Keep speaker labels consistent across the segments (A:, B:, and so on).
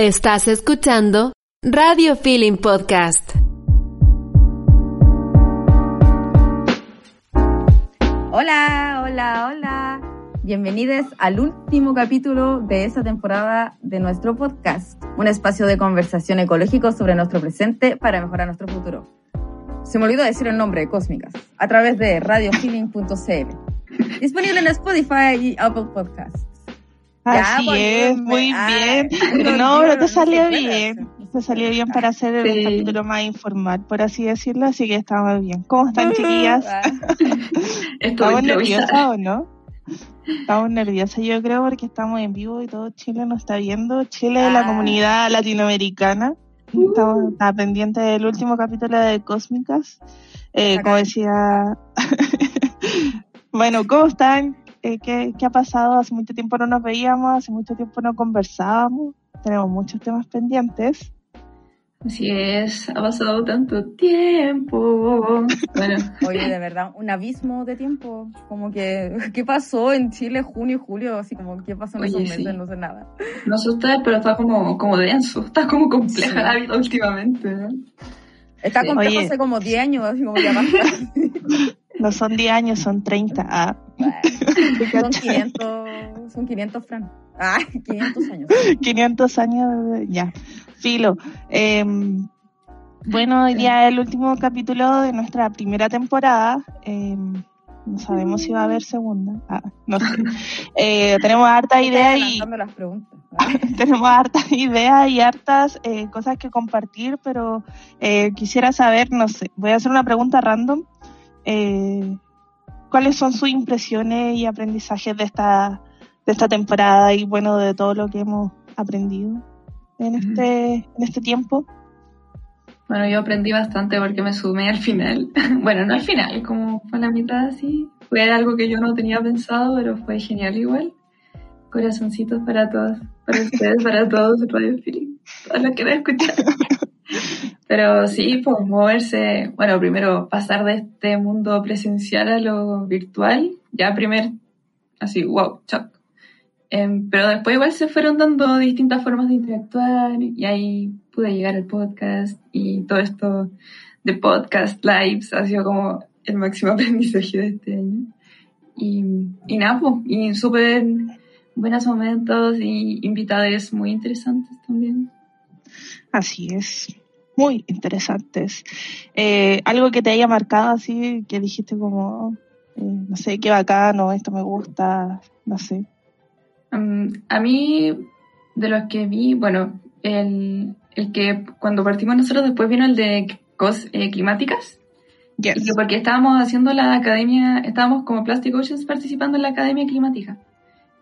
A: Estás escuchando Radio Feeling Podcast.
B: Hola, hola, hola. Bienvenidos al último capítulo de esta temporada de nuestro podcast, un espacio de conversación ecológico sobre nuestro presente para mejorar nuestro futuro. Se me olvidó decir el nombre de Cósmicas, a través de radiofeeling.cl. Disponible en Spotify y Apple Podcasts.
C: Así es, muy
B: ah,
C: bien.
B: no,
C: No, pero te salió
B: no,
C: bien. Te salió bien para hacer el
D: Sí.
C: capítulo más informal, por así decirlo, así que estamos bien. ¿Cómo están, chiquillas?
B: Ah,
C: ¿Estamos nerviosas o no? Estamos nerviosas, yo creo, porque estamos en vivo y todo Chile nos está viendo. Chile es la
B: Ah.
C: comunidad latinoamericana. Estamos está pendiente del último capítulo de Cósmicas. Eh, como decía. bueno, ¿cómo están? Eh, ¿qué, ¿Qué ha pasado? Hace mucho tiempo no nos veíamos, hace mucho tiempo no conversábamos. Tenemos muchos temas pendientes.
D: Así es, ha pasado tanto tiempo. Bueno,
B: Oye, de verdad, un abismo de tiempo. Como que, ¿qué pasó en Chile junio y julio? Así como, ¿qué pasó en
D: Oye,
B: esos meses?
D: sí.
B: No sé nada.
D: no sé ustedes, pero está como, como denso. Está como compleja
B: Sí.
D: la vida últimamente. ¿no?
B: Está
D: Sí.
B: complejo
C: Oye.
B: hace como 10 años, así como ya basta.
C: No son 10 años, son 30. Ah,
B: son 500, son 500 fran. Ah, 500 años.
C: 500 años, ya. Filo. Eh, bueno, hoy día es el último capítulo de nuestra primera temporada. Eh, no sabemos si va a haber segunda. Ah, no sé. Eh, tenemos harta idea y
B: las preguntas.
C: Tenemos hartas ideas y hartas eh, cosas que compartir, pero eh, quisiera saber, no sé, voy a hacer una pregunta random. ¿Cuáles son sus impresiones y aprendizajes de esta, de esta temporada y bueno, de todo lo que hemos aprendido en este, en este tiempo?
D: Bueno, yo aprendí bastante porque me sumé al final. Bueno, no al final, como fue la mitad así. Fue algo que yo no tenía pensado, pero fue genial igual. Corazoncitos para todos, para ustedes, para todos, Radio Feeling, todos los que me escuchan. Pero sí, pues moverse, bueno, primero pasar de este mundo presencial a lo virtual, ya primer, así, wow, shock. Em, pero después igual se fueron dando distintas formas de interactuar y ahí pude llegar al podcast y todo esto de podcast lives ha sido como el máximo aprendizaje de este año. Y, y nada, pues, y súper buenos momentos y invitados muy interesantes también.
C: Así es, muy interesantes. Eh, algo que te haya marcado así, que dijiste como, eh, no sé, qué bacano, esto me gusta, no sé.
D: Um, a mí, de los que vi, bueno, el, el que cuando partimos nosotros después vino el de cos eh, climáticas.
C: Yes.
D: Y que porque estábamos haciendo la academia, estábamos como Plastic Oceans participando en la academia climática.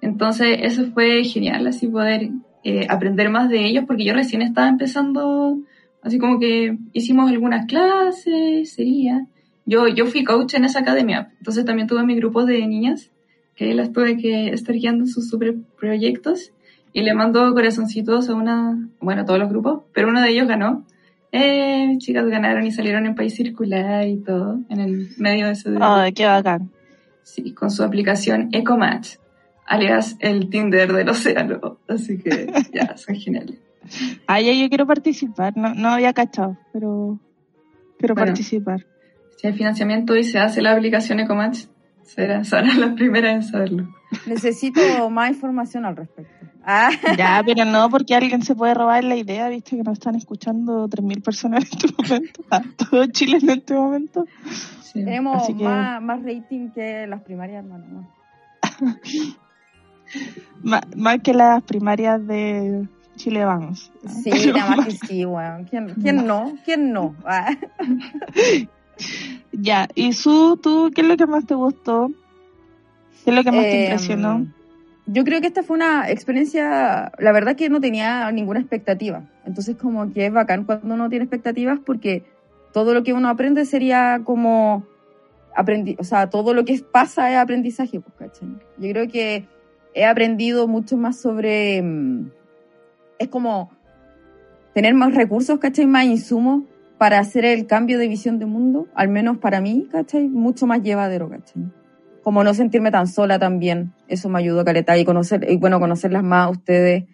D: Entonces, eso fue genial, así poder eh, aprender más de ellos, porque yo recién estaba empezando, así como que hicimos algunas clases, sería. Yo, yo fui coach en esa academia, entonces también tuve mi grupo de niñas, que las tuve que estar guiando en sus super proyectos, y le mando corazoncitos a una, bueno, a todos los grupos, pero uno de ellos ganó. Eh, mis chicas ganaron y salieron en país circular y todo, en el medio de ese
C: Ay, qué bacán.
D: Sí, con su aplicación EcoMatch, alias el Tinder del océano. Así que ya, son geniales.
C: Ah, ya yo quiero participar, no, no había cachado, pero quiero
D: Bueno.
C: participar.
D: Si hay financiamiento y se hace la aplicación EcoMatch, será, serán las primeras en saberlo.
B: Necesito más información al respecto. Ah,
C: Ya, pero no, porque alguien se puede robar la idea, viste que nos están escuchando 3.000 personas en este momento, ah, todo Chile en este momento.
D: Sí.
B: tenemos
C: que-
B: más, más rating que las primarias, hermano.
C: Má- más que las primarias de Chile Vamos. ¿no?
B: Sí,
C: Pero
B: nada más que sí, weón. ¿Quién, quién no? ¿Quién no? Ah.
C: Ya, y Su, ¿tú qué es lo que más te gustó? ¿Qué es lo que más te
B: Em,
C: impresionó?
B: Yo creo que esta fue una experiencia, la verdad que no tenía ninguna expectativa. Entonces como que es bacán cuando uno tiene expectativas porque todo lo que uno aprende sería como aprendi o sea, todo lo que pasa es aprendizaje, pues, ¿cachai? Yo creo que he aprendido mucho más sobre mm, es como tener más recursos, ¿cachai? Más insumos para hacer el cambio de visión de mundo, al menos para mí, ¿cachai? Mucho más llevadero, ¿cachai? Como no sentirme tan sola también, eso me ayudó a caleta y conocer, y bueno, conocerlas más a ustedes,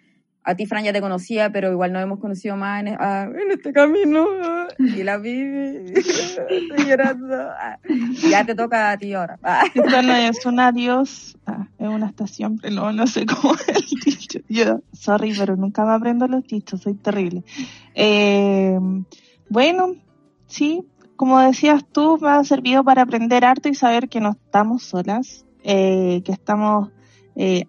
B: a ti, Fran, ya te conocía, pero igual nos hemos conocido más en, ah, en este camino. ah, y la vi, estoy llorando. ah. Ya te toca a ti ahora. ah.
C: Esto no es un adiós, es una estación, pero no, sé cómo es el dicho. Yo, sorry, pero nunca me aprendo los dichos, soy terrible. Eh, bueno, sí, como decías tú, me ha servido para aprender harto y saber que no estamos solas, eh, que estamos, eh,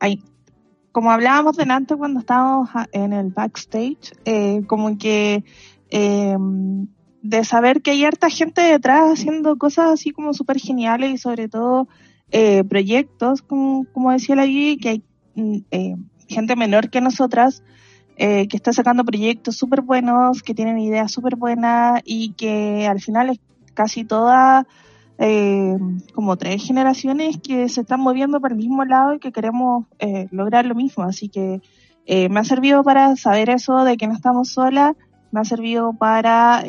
C: como hablábamos delante cuando estábamos en el backstage, eh, como que eh, de saber que hay harta gente detrás haciendo cosas así como súper geniales y sobre todo eh, proyectos, como, como decía la Gigi, que hay mm, eh, gente menor que nosotras eh, que está sacando proyectos súper buenos, que tienen ideas súper buenas y que al final es casi toda eh, como tres generaciones que se están moviendo para el mismo lado y que queremos eh, lograr lo mismo. Así que eh, me ha servido para saber eso de que no estamos solas, me ha servido para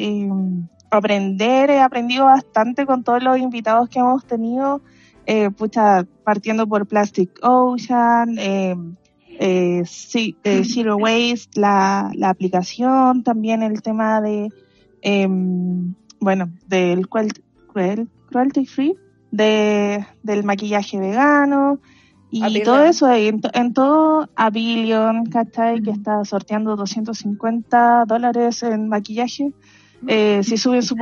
C: aprender, he aprendido bastante con todos los invitados que hemos tenido, eh, pucha, partiendo por Plastic Ocean, eh, eh, eh, Zero Waste, la, la aplicación, también el tema de, em, bueno, del cruel, cruel- cruelty free, de, del maquillaje vegano y
B: A Billion.
C: todo eso, en, en todo a Billion, ¿cachai? Que está sorteando 250 dólares en maquillaje eh, si suben su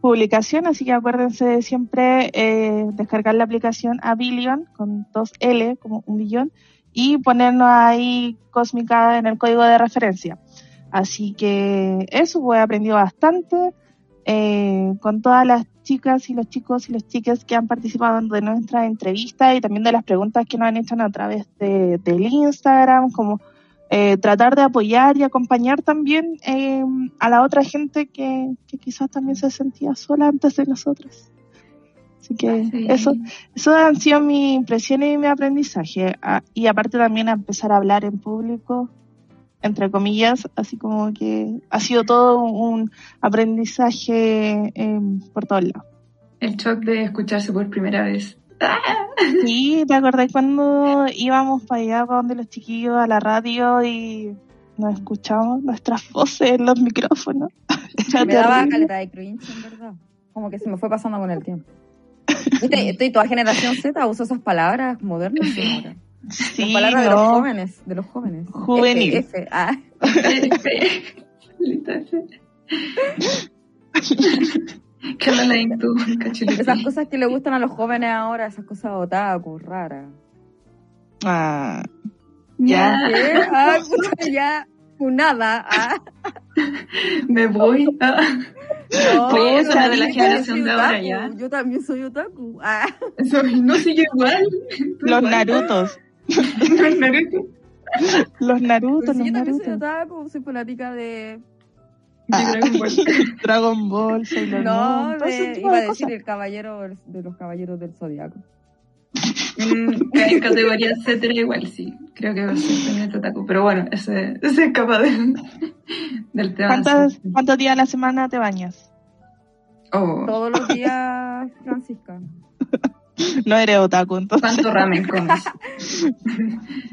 C: publicación, así que acuérdense de siempre eh, descargar la aplicación a Billion con dos L, como un billón, y ponernos ahí Cósmica en el código de referencia. Así que eso, pues, he aprendido bastante eh, con todas las chicas y los chicos y las chicas que han participado de nuestra entrevista y también de las preguntas que nos han hecho a través de, del Instagram, como eh, tratar de apoyar y acompañar también eh, a la otra gente que, que quizás también se sentía sola antes de nosotros. Así que
D: Sí.
C: eso, eso han sido mis impresiones y mi aprendizaje. Ah, y aparte también a empezar a hablar en público, entre comillas, así como que ha sido todo un aprendizaje eh, por todos lados.
D: El shock de escucharse por primera vez.
C: Sí, ¿te acordás cuando íbamos para allá, para donde los chiquillos, a la radio y nos escuchamos nuestras voces en los micrófonos? Era
B: Me daba caleta de cringe, en verdad. Como que se me fue pasando con el tiempo. ¿Viste? Estoy toda generación Z, uso esas palabras modernas ahora. Las
C: Sí,
B: palabras de los jóvenes, de los jóvenes.
C: Juvenil.
B: F, F, ah.
D: Tú.
B: Esas cosas que le gustan a los jóvenes ahora, esas cosas otaku, raras.
C: Ah,
D: Ya,
B: ¿Qué? Ah, puta, ya. Nada. Ah.
D: me voy. Ah,
B: No,
D: Oye, eso
B: yo
D: es de la generación de ahora,
B: otaku.
D: ya.
B: Yo también soy otaku. Ah.
D: soy- no sigue igual.
C: Los
D: igual.
C: Narutos.
D: Los Naruto.
C: Los Narutos,
B: yo también soy
C: Narutos.
B: otaku, soy fanática de...
D: De Dragon Ball.
C: Dragon Ball, Sailor
B: No,
C: Moon,
B: de, iba a
C: de
B: decir el caballero de los caballeros del zodiaco.
D: Mm, En categoría etcétera igual, sí. Creo que va a ser también otaku. Pero bueno, ese, ese escapa del, del tema.
C: ¿Cuántos,
D: sí.
C: ¿Cuántos días a la semana te bañas?
D: Oh,
B: Todos los días, Francisca.
C: No eres otaku, entonces.
D: ¿Cuánto ramen comes?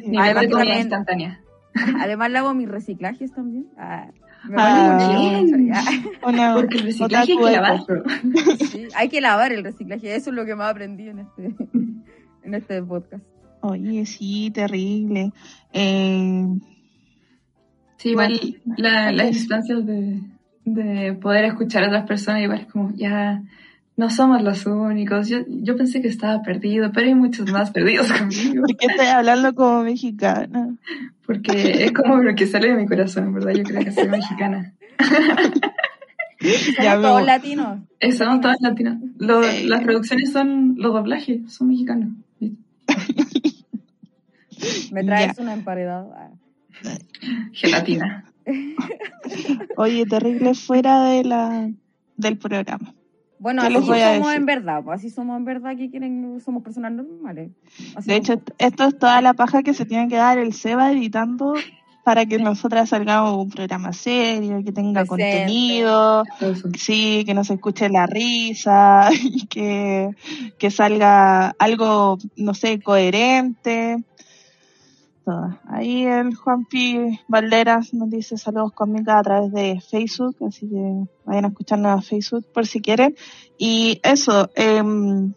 D: Ni
B: Además
D: de
B: que
D: comida
B: también-
D: instantánea.
B: Además le hago mis reciclajes también. Ah, me
C: Ah. Una
D: Porque el reciclaje hay que lavarlo.
B: Sí, hay que lavar el reciclaje, eso es lo que más aprendí en este, en este podcast.
C: Oye, sí, terrible. Eh,
D: Sí, igual
C: Bueno,
D: la- las instancias de, de poder escuchar a otras personas, igual es como, ya no somos los únicos. Yo, yo pensé que estaba perdido, pero hay muchos más perdidos conmigo.
C: ¿Por qué estoy hablando como mexicana?
D: Porque es como lo que sale de mi corazón, ¿verdad? Yo creo que soy mexicana.
C: Ya
B: Somos todos latinos.
D: Eh, somos. Lo-
C: Eh.
D: Las producciones son, los doblajes son mexicanos.
B: Me traes una emparedada.
D: Gelatina.
C: Oye, terrible fuera de la del programa.
B: Bueno,
C: ¿Qué
B: así somos
C: decir?
B: en verdad, pues así somos en verdad que quieren, somos personas normales. Así
C: De hecho, esto es toda la paja que se tiene que dar el Seba editando para que nosotras salgamos un programa serio, que tenga contenido,
D: eso.
C: sí, que no se escuche la risa, y que, que salga algo, no sé, coherente. Todas. Ahí el Juanpi Valderas nos dice saludos conmigo a través de Facebook, así que vayan a escucharnos a Facebook por si quieren. Y eso, em,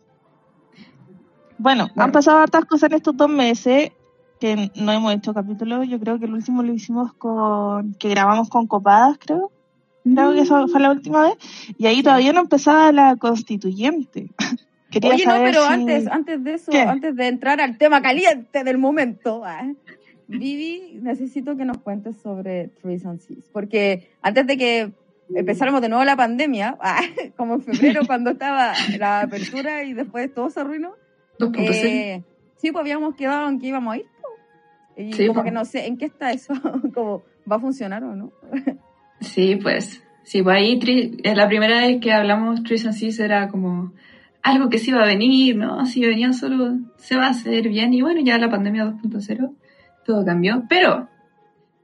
C: bueno, han pasado hartas cosas en estos dos meses que no hemos hecho capítulos. Yo creo que el último lo hicimos con, que grabamos con Copadas, creo. Creo que eso fue la última vez. Y ahí todavía no empezaba la constituyente. Quería
B: Oye, no, pero
C: si-
B: antes, antes de eso,
C: ¿Qué?
B: antes de entrar al tema caliente del momento, ah, Vivi, necesito que nos cuentes sobre Trees and Seas, porque antes de que empezáramos de nuevo la pandemia, ah, como en febrero cuando estaba la apertura y después todo se arruinó,
D: 2.0.
B: eh, sí, pues habíamos quedado en que íbamos a ir. Y
D: Sí,
B: como que no sé, ¿en qué está eso? como, ¿va a funcionar o no?
D: Sí, pues. Sí, pues ahí Tri- eh, la primera vez que hablamos Trees and Seas era como algo que sí iba a venir, ¿no? Si venía solo se va a hacer bien. Y bueno, ya la pandemia 2.0 todo cambió. Pero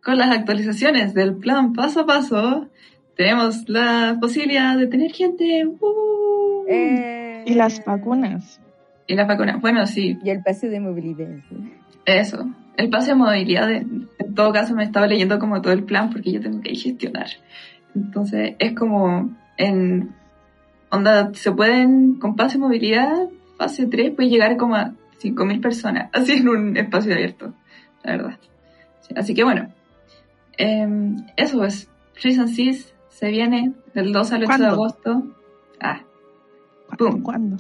D: con las actualizaciones del plan paso a paso, tenemos la posibilidad de tener gente. ¡uh!
B: Eh,
C: Y las vacunas.
D: Y las vacunas. Bueno, sí,
B: Y el pase de movilidad.
D: Eso. El pase de movilidad, de- en todo caso, me estaba leyendo como todo el plan porque yo tengo que gestionar. Entonces, es como en. Onda, se pueden, con pase de movilidad, fase 3, puede llegar como a 5.000 personas, así en un espacio abierto, la verdad. Sí, así que bueno, em, eso es. Trees and Seas se viene del 2 al 8 de
C: ¿Cuándo?
D: agosto. Ah,
C: ¿Cuándo? ¿Cuándo?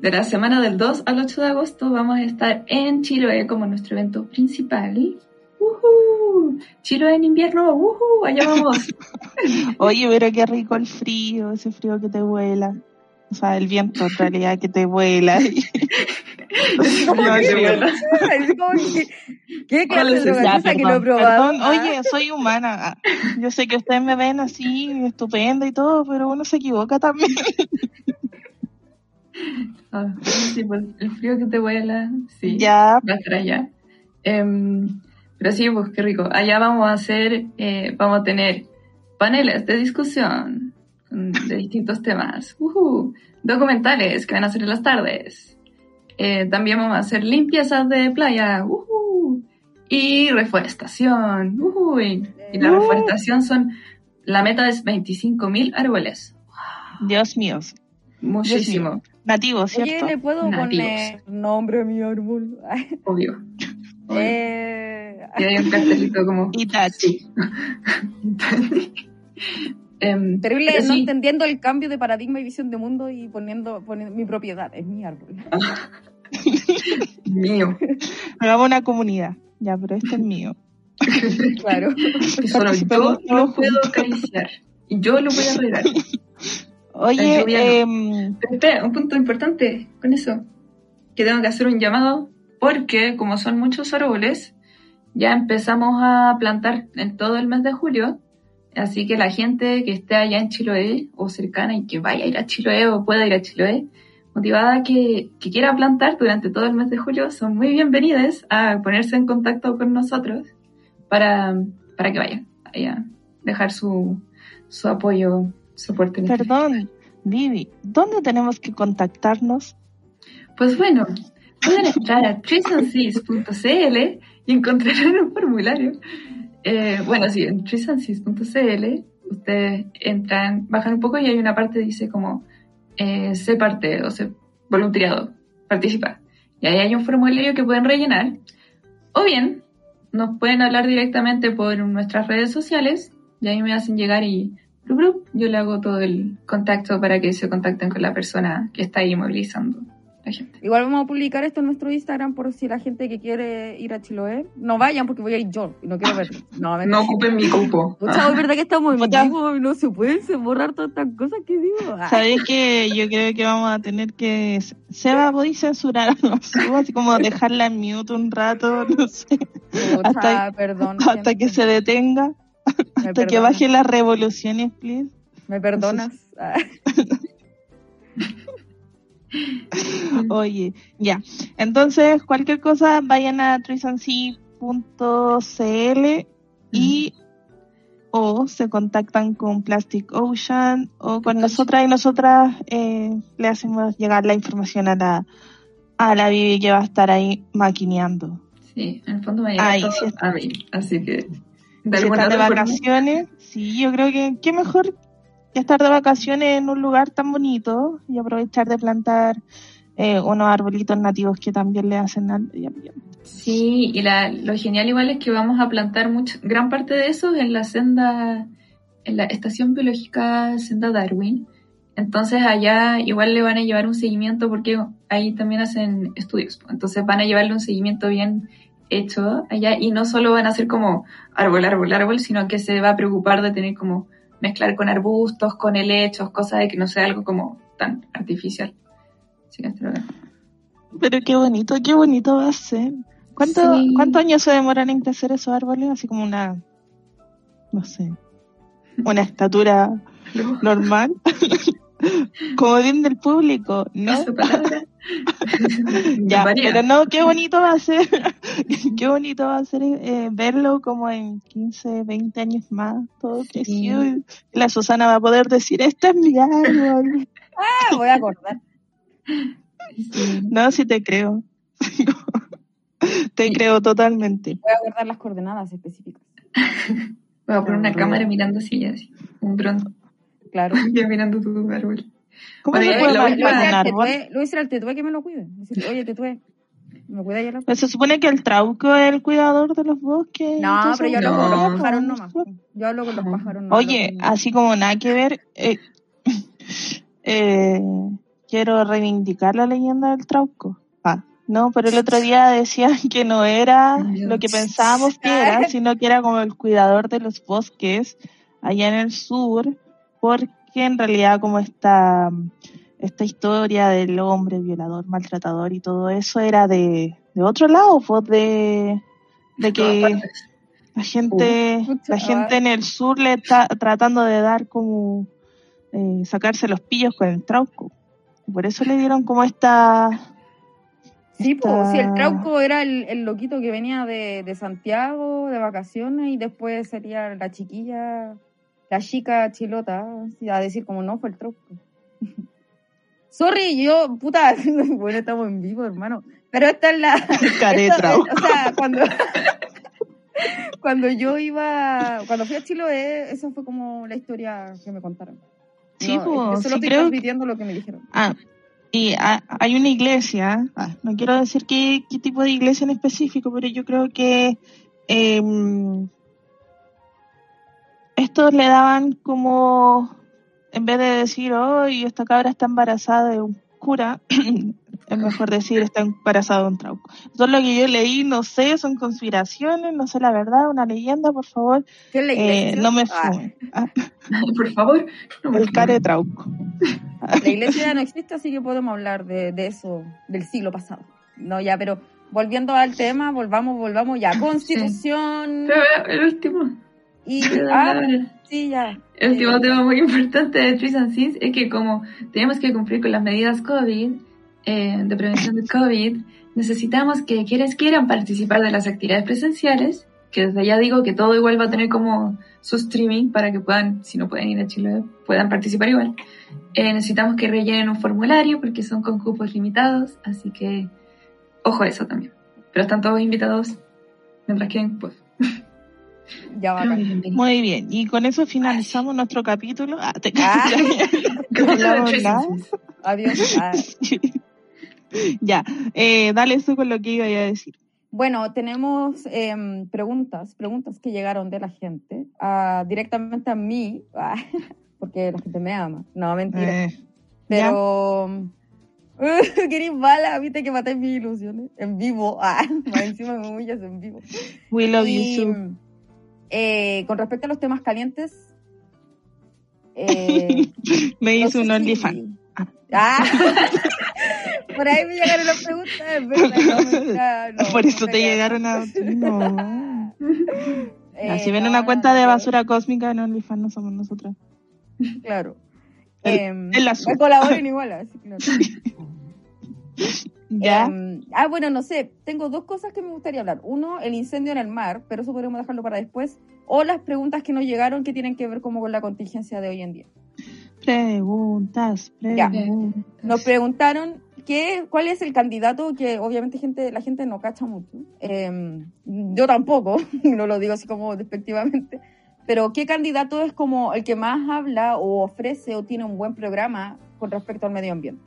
D: de la semana del 2 al 8 de agosto vamos a estar en Chiloé como nuestro evento principal. ¡Uhú! Chiloé en invierno, ¡uhú! Allá vamos.
C: Oye, pero qué rico el frío, ese frío que te vuela. O sea, el viento en realidad que te vuela.
B: ¿Cómo
C: No,
B: que
C: sí,
B: te
C: bueno.
B: Es como que- ¿Qué. Ah.
C: Oye, soy humana. Ah, Yo sé que ustedes me ven así, estupenda y todo, pero uno se equivoca también.
D: Ah, sí, pues, el frío que te vuela, sí.
C: Ya,
D: Va a estar allá. Em, pero sí, pues qué rico. Allá vamos a hacer, eh, vamos a tener paneles de discusión de distintos temas. Ujú. Documentales que van a ser en las tardes. Eh, también vamos a hacer limpiezas de playa. Ujú. Y reforestación. Ujú. Y, y la
C: Uh.
D: reforestación son, la meta es 25.000 árboles.
C: Dios mío.
D: Muchísimo,
C: Nativo,
B: Oye,
C: ¿cierto?
B: ¿le puedo
D: Nativos.
B: poner nombre a mi árbol?
D: obvio. obvio.
B: eh,
D: Y hay un cartelito como...
C: Itachi.
D: Em,
B: terrible
D: pero
B: no
D: sí,
B: entendiendo el cambio de paradigma y visión de mundo y poniendo, poniendo mi propiedad, es mi árbol.
D: mío.
C: Hagamos una comunidad. Ya, pero este es mío.
B: Claro.
D: Solo yo lo puedo acariciar. Y yo lo voy a arreglar.
C: Oye, em,
D: Pero espera, un punto importante con eso. Que tengo que hacer un llamado porque como son muchos árboles, ya empezamos a plantar en todo el mes de julio. Así que la gente que esté allá en Chiloé o cercana y que vaya a ir a Chiloé o pueda ir a Chiloé, motivada que, que quiera plantar durante todo el mes de julio, son muy bienvenidas a ponerse en contacto con nosotros para, para que vayan a dejar su, su apoyo, en este
C: perdón, Vivi, ¿dónde tenemos que contactarnos?
D: Pues bueno, pueden entrar a treesandsys.cl y encontrarán un formulario. Eh, bueno, sí, en treesandsys.cl ustedes entran, bajan un poco y hay una parte que dice como eh, sé parte o sé voluntariado, participa. Y ahí hay un formulario que pueden rellenar. O bien, nos pueden hablar directamente por nuestras redes sociales y ahí me hacen llegar y yo le hago todo el contacto para que se contacten con la persona que está ahí movilizando la gente.
B: Igual vamos a publicar esto en nuestro Instagram por si la gente que quiere ir a Chiloé, no vayan porque voy a ir yo y no quiero verlo. No, mentira.
D: No ocupen mi cupo.
B: Pucha, es verdad que estamos en y no se pueden borrar todas estas cosas que digo. Ah,
C: ¿Sabéis que yo creo que vamos a tener que... Seba, ¿podéis censurar Así como dejarla en mute un rato, no sé,
B: pucha,
C: hasta-
B: perdón.
C: hasta que se detenga,
B: Me
C: hasta que bajen las revoluciones, please.
B: ¿Me perdonas? Ah,
C: Oye, ya. Entonces, cualquier cosa, vayan a treesandsea.cl y o se contactan con Plastic Ocean o con nosotras y nosotras eh, le hacemos llegar la información a la a la Vivi que va a estar ahí maquineando.
D: Sí, en el fondo me
C: Ay,
D: todo
C: sí.
D: a mí, así que de
C: Si estás de
D: forma-
C: vacaciones, sí, yo creo que qué mejor estar de vacaciones en un lugar tan bonito y aprovechar de plantar eh, unos arbolitos nativos que también le hacen al medio ambiente.
D: Sí, y la, lo genial igual es que vamos a plantar mucho, gran parte de eso en la senda, en la estación biológica Senda Darwin. Entonces allá igual le van a llevar un seguimiento porque ahí también hacen estudios. Entonces van a llevarle un seguimiento bien hecho allá y no solo van a hacer como árbol, árbol, árbol, sino que se va a preocupar de tener como mezclar con arbustos, con helechos, cosas de que no sea algo como tan artificial. Así que
C: Pero qué bonito, qué bonito va a ser. ¿Cuánto,
D: Sí.
C: ¿Cuántos años se demoran en crecer esos árboles? Así como una, no sé, una estatura normal. como bien del público, ¿no?
D: Esa palabra.
C: Ya, pero no, qué bonito va a ser, qué bonito va a ser eh, verlo como en 15, 20 años más, todo creció y la Susana va a poder decir, este es mi árbol.
B: Ah, voy a acordar.
D: Sí.
C: No, sí te creo. te
D: Sí.
C: creo totalmente.
B: Voy a guardar las coordenadas específicas.
D: Voy a poner una cámara mirando así, así. Un dron.
B: Claro.
D: Ya mirando tu árbol.
C: ¿Cómo
D: Bueno,
C: se puede
D: la última-
B: tetué- Luis era el tetué que me lo cuide. Decir, Oye, tetué, ¿me cuida ya la
C: Pues se supone que el trauco es el cuidador de los bosques.
B: No,
C: Entonces,
B: pero yo hablo
D: No.
B: con los pájaros nomás. Yo hablo con los pájaros nomás.
C: Oye, así como nada que ver, eh, eh, quiero reivindicar la leyenda del Trauco. Ah, no, pero el otro día decían que no era lo que pensábamos que era, sino que era como el cuidador de los bosques allá en el sur, porque en realidad como esta, esta historia del hombre violador, maltratador y todo eso era de, de otro lado, pues de, de que la gente, la gente en el sur le está tratando de dar como eh, sacarse los pillos con el trauco. Por eso le dieron como esta
B: Sí, pues, sí, el trauco era el, el loquito que venía de, de Santiago de vacaciones y después sería la chiquilla, la chica chilota, a decir como no fue el trauco. Sorry, yo, puta, bueno, estamos en vivo, hermano. Pero esta es la.
C: trauco.
B: o sea, cuando. cuando yo iba. Cuando fui a Chiloé, esa fue como la historia que me contaron.
C: Sí,
B: No,
C: pues,
B: yo solo
C: sí
B: estoy
C: creo
B: transmitiendo lo que me dijeron.
C: Ah, y ha- hay una iglesia, ah, no quiero decir qué, qué tipo de iglesia en específico, pero yo creo que em, estos le daban como, en vez de decir, oh, y esta cabra está embarazada de un cura, es mejor decir, está embarazada de un trauco. Todo lo que yo leí, no sé, son conspiraciones, no sé la verdad, una leyenda, por favor,
B: ¿Qué
C: eh, no me
B: Ah,
C: fumen. Ah,
D: Por favor. no me
C: el care trauco.
B: La iglesia ya no existe, así que podemos hablar de, de eso del siglo pasado. No, ya, pero volviendo al tema, volvamos, volvamos ya. Constitución
D: Pero el último.
B: Y... Ah, sí, ya.
D: El último
B: Eh,
D: tema muy importante de Trees and Seeds es que como tenemos que cumplir con las medidas COVID, eh, de prevención de COVID, necesitamos que quienes quieran participar de las actividades presenciales, que desde ya digo que todo igual va a tener como su streaming para que puedan, si no pueden ir a Chile, puedan participar igual. Eh, necesitamos que rellenen un formulario porque son con cupos limitados, así que ojo a eso también. Pero están todos invitados mientras queden, pues.
B: Ya va.
C: Muy bien, y con eso finalizamos nuestro capítulo. Ah, te
B: Ah. Adiós. Ah.
C: ya, eh, dale tú con lo que iba a decir.
B: Bueno, tenemos em, preguntas, preguntas que llegaron de la gente directamente a mí, ah, porque la gente me ama. No, mentira.
C: Eh,
B: Pero. Querís bala, viste que maté mis ilusiones en vivo. Ah, encima me humillas en vivo.
C: we love
B: Y,
C: you too.
B: Eh, con respecto a los temas calientes, eh,
C: Me hizo un
B: si-
C: OnlyFans.
B: Ah, por ahí me llegaron las preguntas, verdad, no,
C: Por eso te llegaron a no.
B: Eh,
C: Así ven
B: no,
C: una cuenta de basura cósmica en OnlyFans, no somos nosotras.
B: Claro.
C: El-
B: Em,
C: el azul.
B: colaboren igual, así que no.
C: Ya,
B: Em, ah, bueno, no sé. Tengo dos cosas que me gustaría hablar. Uno, el incendio en el mar, pero eso podemos dejarlo para después. O las preguntas que nos llegaron que tienen que ver como con la contingencia de hoy en día.
C: preguntas,
B: Ya.
C: preguntas.
B: Nos preguntaron ¿qué, ¿cuál es el candidato que obviamente gente, la gente no cacha mucho? Eh, yo tampoco, no lo digo así como despectivamente, pero ¿qué candidato es como el que más habla o ofrece o tiene un buen programa con respecto al medio ambiente?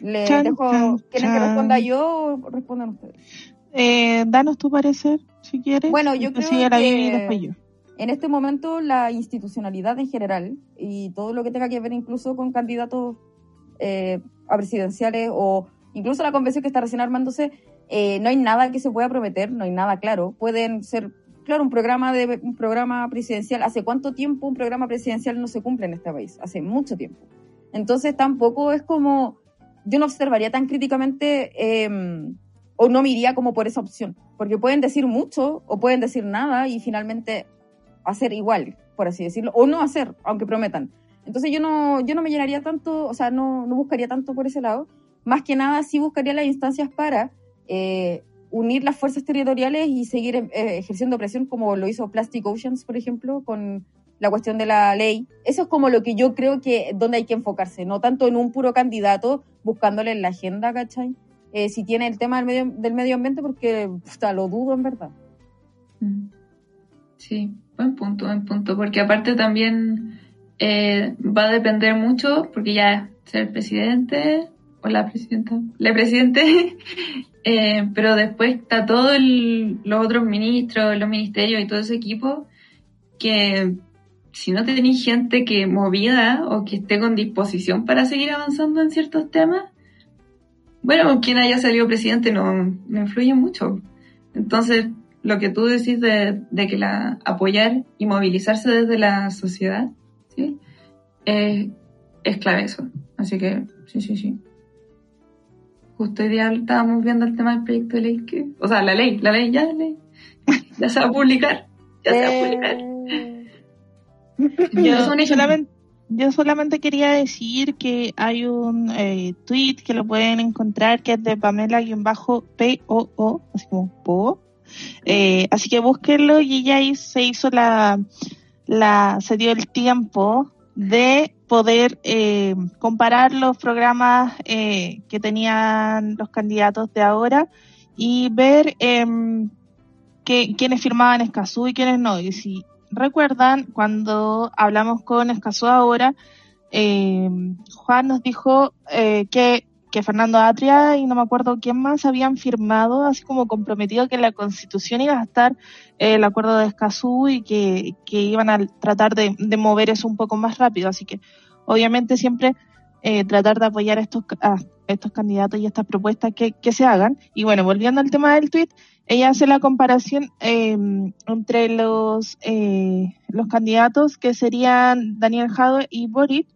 B: Le
C: Chan,
B: dejo,
C: chan,
B: ¿quieren que responda yo o respondan ustedes?
C: Eh, danos tu parecer, si quieres.
B: Bueno, yo creo
C: la
B: que-. En este momento la institucionalidad en general y todo lo que tenga que ver incluso con candidatos eh, a presidenciales o incluso la convención que está recién armándose, eh, no hay nada que se pueda prometer, no hay nada claro. Pueden ser, claro, un programa de un programa presidencial. ¿Hace cuánto tiempo un programa presidencial no se cumple en este país? Hace mucho tiempo. Entonces tampoco es como, yo no observaría tan críticamente eh, o no me iría como por esa opción, porque pueden decir mucho o pueden decir nada y finalmente hacer igual, por así decirlo, o no hacer, aunque prometan. Entonces yo no, yo no me llenaría tanto, o sea, no, no buscaría tanto por ese lado. Más que nada sí buscaría las instancias para eh, unir las fuerzas territoriales y seguir eh, ejerciendo presión como lo hizo Plastic Oceans, por ejemplo, con la cuestión de la ley. Eso es como lo que yo creo que donde hay que enfocarse, no tanto en un puro candidato buscándole en la agenda, ¿cachai? Eh, si tiene el tema del medio, del medio ambiente, porque puta, lo dudo en verdad.
D: Mm. Sí, buen punto, buen punto, porque aparte también eh, va a depender mucho, porque ya ser presidente o la presidenta, la presidente, eh, pero después está todo el- los otros ministros, los ministerios y todo ese equipo que si no tenéis gente que movida o que esté con disposición para seguir avanzando en ciertos temas, bueno, quien haya salido presidente no, no influye mucho. Entonces, lo que tú decís de, de que la apoyar y movilizarse desde la sociedad, ¿sí? Eh, es clave eso. Así que, sí, sí, sí. Justo hoy día estábamos viendo el tema del proyecto de ley que, o sea, la ley, la ley, ya la ley, ya se va a publicar, ya se va a publicar.
C: Yo solamente, yo solamente quería decir que hay un eh, tweet que lo pueden encontrar que es de Pamela-POO, así como Po. Eh, así que búsquenlo y ella ahí se hizo la, la, se dio el tiempo de poder eh, comparar los programas eh, que tenían los candidatos de ahora y ver em, que, quiénes firmaban Escazú y quiénes no. Y si recuerdan, cuando hablamos con Escazú ahora, eh, Juan nos dijo eh, que, que Fernando Atria y no me acuerdo quién más habían firmado, así como comprometido que la constitución iba a estar eh, el acuerdo de Escazú y que, que iban a tratar de, de mover eso un poco más rápido. Así que, obviamente, siempre eh, tratar de apoyar a estos, a estos candidatos y estas propuestas que, que se hagan. Y bueno, volviendo al tema del tweet, ella hace la comparación eh, entre los, eh, los candidatos que serían Daniel Jadwe y Boric,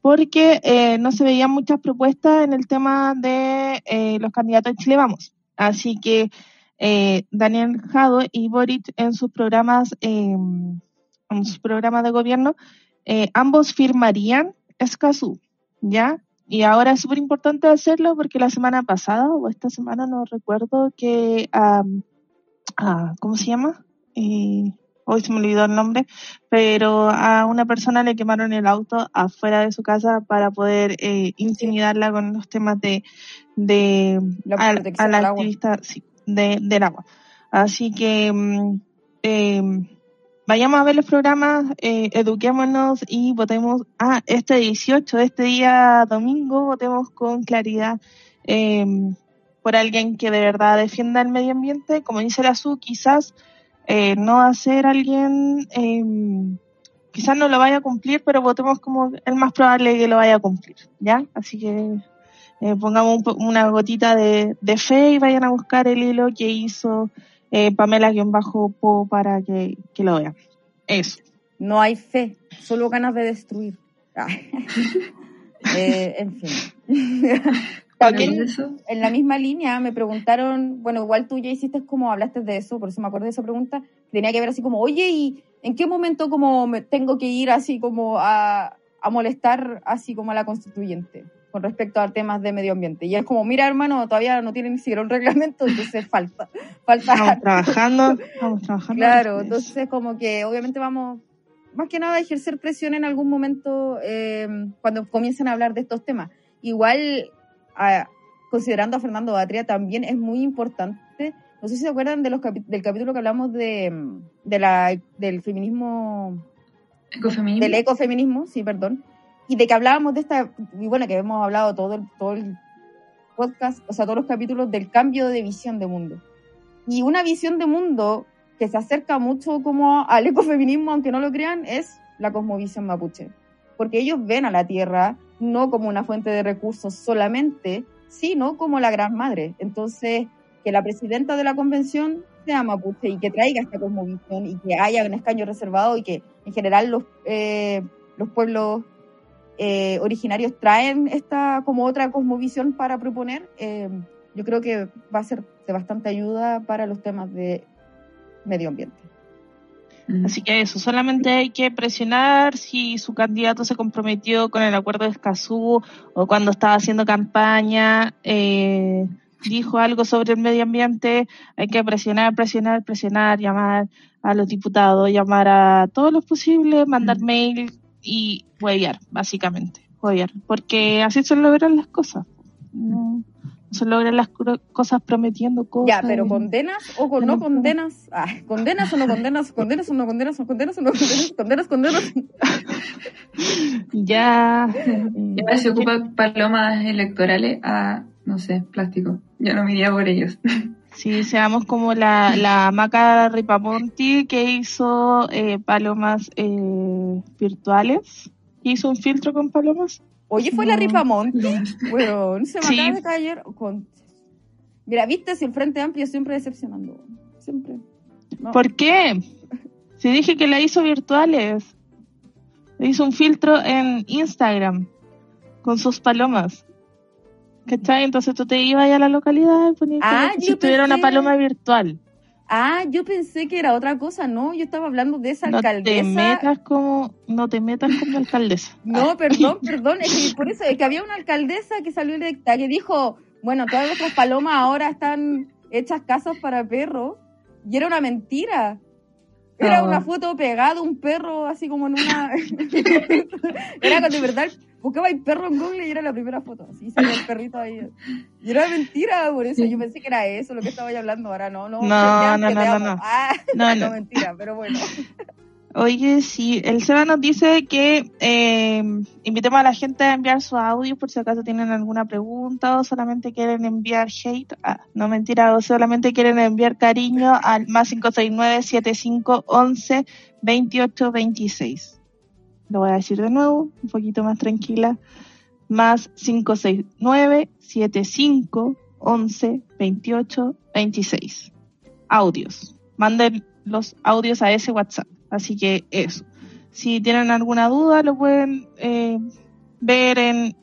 C: porque eh, no se veían muchas propuestas en el tema de eh, los candidatos de Chile Vamos. Así que eh, Daniel Jadwe y Boric en sus programas, eh, en sus programas de gobierno, eh, ambos firmarían Escazú, ¿ya? Y ahora es súper importante hacerlo porque la semana pasada o esta semana no recuerdo que, um, ah, ¿cómo se llama? Eh, hoy se me olvidó el nombre, pero a una persona le quemaron el auto afuera de su casa para poder eh, intimidarla con los temas de, de
B: La
C: a,
B: protección
C: a la
B: del agua.
C: activista sí, de, del agua. Así que mm, eh, vayamos a ver los programas, eh, eduquémonos y votemos a este 18, este día domingo, votemos con claridad eh, por alguien que de verdad defienda el medio ambiente. Como dice la SU, quizás eh, no va a ser alguien, eh, quizás no lo vaya a cumplir, pero votemos como el más probable que lo vaya a cumplir, ¿ya? Así que eh, pongamos un una gotita de, de fe y vayan a buscar el hilo que hizo eh, Pamela-Po para que, que lo vean. Eso.
B: No hay fe, solo ganas de destruir. Ah. Eh, en fin.
D: También
B: en la misma línea me preguntaron, bueno, igual tú ya hiciste como hablaste de eso, por eso me acuerdo de esa pregunta, tenía que ver así como, oye, ¿y en qué momento como me tengo que ir así como a, a molestar así como a la constituyente con respecto a temas de medio ambiente? Y es como, mira hermano, todavía no tiene ni siquiera un reglamento, entonces falta, falta
C: Estamos trabajando, estamos trabajando.
B: Claro, entonces como que obviamente vamos más que nada a ejercer presión en algún momento eh, cuando comiencen a hablar de estos temas. Igual a- considerando a Fernando Batria, también es muy importante. No sé si se acuerdan de los del capítulo que hablamos de, de la, del feminismo
D: Ecofeminismo.
B: del ecofeminismo, sí, perdón, y de que hablábamos de esta, y bueno, que hemos hablado todo el, todo el podcast, o sea, todos los capítulos del cambio de visión de mundo. Y una visión de mundo que se acerca mucho como al ecofeminismo, aunque no lo crean, es la cosmovisión mapuche. Porque ellos ven a la tierra no como una fuente de recursos solamente, sino como la gran madre. Entonces, que la presidenta de la convención sea mapuche y que traiga esta cosmovisión y que haya un escaño reservado y que en general los, eh, los pueblos eh, originarios traen esta como otra cosmovisión para proponer, eh, yo creo que va a ser de bastante ayuda para los temas de medio ambiente.
D: Mm.
C: Así que eso, solamente hay que presionar si su candidato se comprometió con el acuerdo de Escazú o cuando estaba haciendo campaña eh, dijo algo sobre el medio ambiente, hay que presionar, presionar, presionar, llamar a los diputados, llamar a todos los posibles, mandar
D: Mm.
C: mail y huevear, básicamente, huevear, porque así se logran las cosas. No, se logran las cosas prometiendo cosas.
B: Ya, pero condenas o con, no condenas, ah, condenas o no condenas, condenas o no condenas, o condenas o no condenas, condenas, condenas.
C: Ya.
D: Y ahora se ocupa palomas electorales a, no sé, plástico. Yo no me iría por ellos.
C: Sí, seamos como la, la Maca Ripamonti que hizo eh, palomas eh, virtuales. Hizo un filtro con palomas.
B: Oye, fue la
C: No.
B: Ripamonte, weón, se me
C: Sí.
B: acaba de caer. Con... Mira, viste, si el Frente Amplio siempre decepcionando, siempre. No.
C: ¿Por qué? Si dije que la hizo virtuales. Le hizo un filtro en Instagram con sus palomas. ¿Cachai? Entonces tú te ibas a la localidad y ponías
B: Ah,
C: como si tuviera una paloma virtual.
B: Ah, yo pensé que era otra cosa, no, yo estaba hablando de esa
C: No te
B: alcaldesa.
C: metas como, no te metas la alcaldesa.
B: No, perdón, perdón, es que por eso, es que había una alcaldesa que salió electa que dijo, bueno, todas nuestras palomas ahora están hechas casas para perros, y era una mentira. Era
D: Oh.
B: una foto pegada, un perro así como en una... era cuando de verdad buscaba el perro en Google y era la primera foto, así salía el perrito ahí. Y era mentira, por eso yo pensé que era eso lo que estaba yo hablando, ahora no, no.
C: No, no, no, no, no.
B: Ah,
C: No,
B: no,
C: no.
B: mentira, pero bueno.
C: Oye, sí, el Seba nos dice que eh, invitemos a la gente a enviar su audio por si acaso tienen alguna pregunta o solamente quieren enviar hate. Ah, no mentira, o solamente quieren enviar cariño al más 569-7511-2826. Lo voy a decir de nuevo, un poquito más tranquila. Más 569-7511-2826. Audios. Manden los audios a ese WhatsApp. Así que eso. Si tienen alguna duda, lo pueden eh, ver en.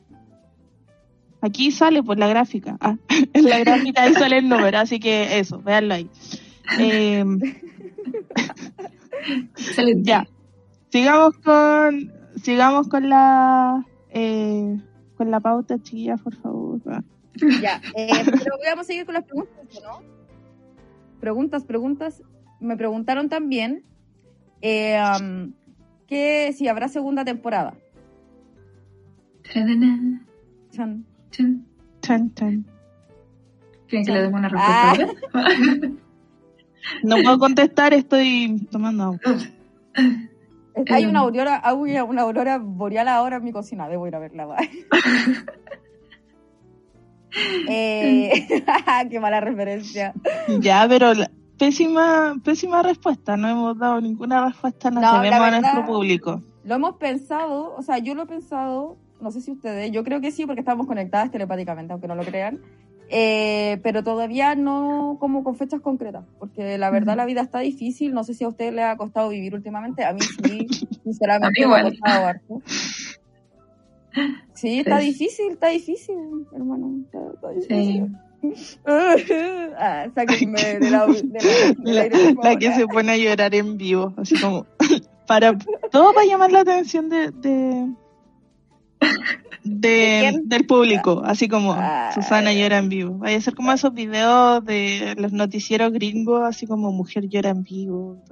C: Aquí sale por la gráfica. Ah, en la gráfica ahí sale el número, así que eso, véanlo ahí. Eh, ya. Sigamos con. Sigamos con la. Eh, con la pauta, chiquilla, por favor. Ah.
B: Ya, eh, pero vamos a seguir con las preguntas, ¿no? Preguntas, preguntas. Me preguntaron también eh, um, que si habrá segunda temporada.
D: Tadana,
B: Chan.
D: chan.
C: Chan, chan.
D: ¿Quieren que le demos una
B: Ah.
D: respuesta ahora?
C: No puedo contestar, estoy tomando agua.
B: Hay
D: Eh,
B: una aurora, hay una aurora boreal ahora en mi cocina, debo ir a verla. eh, qué mala referencia.
C: Ya, pero la- pésima, pésima respuesta. No hemos dado ninguna respuesta,
B: No, la
C: debemos a
B: verdad-
C: nuestro público.
B: Lo hemos pensado, o sea, yo lo he pensado, no sé si ustedes, yo creo que sí, porque estamos conectadas telepáticamente, aunque no lo crean, eh, pero todavía no como con fechas concretas, porque la verdad la vida está difícil, no sé si a ustedes les ha costado vivir últimamente, a mí sí, sinceramente
D: A mí
B: me ha costado harto. Sí, está
D: Sí.
B: difícil, está difícil, hermano, está, está difícil.
D: Sí.
B: Ah, sáquenme de la, de
C: que se pone a llorar en vivo, así como para todo para llamar la atención de, de, del público, así como
B: Ah.
C: Susana llora en vivo. Vaya a ser como esos videos de los noticieros gringos, así como mujer llora en vivo.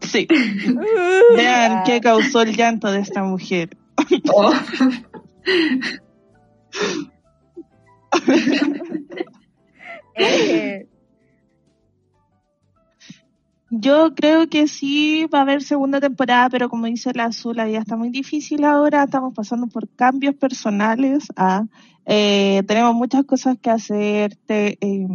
C: Sí, vean
B: Ah.
C: qué causó el llanto de esta mujer.
D: Oh,
B: Eh,
C: Yo creo que sí va a haber segunda temporada, pero como dice la Azul, la vida está muy difícil ahora, estamos pasando por cambios personales, ah, eh, tenemos muchas cosas que hacer, te, eh,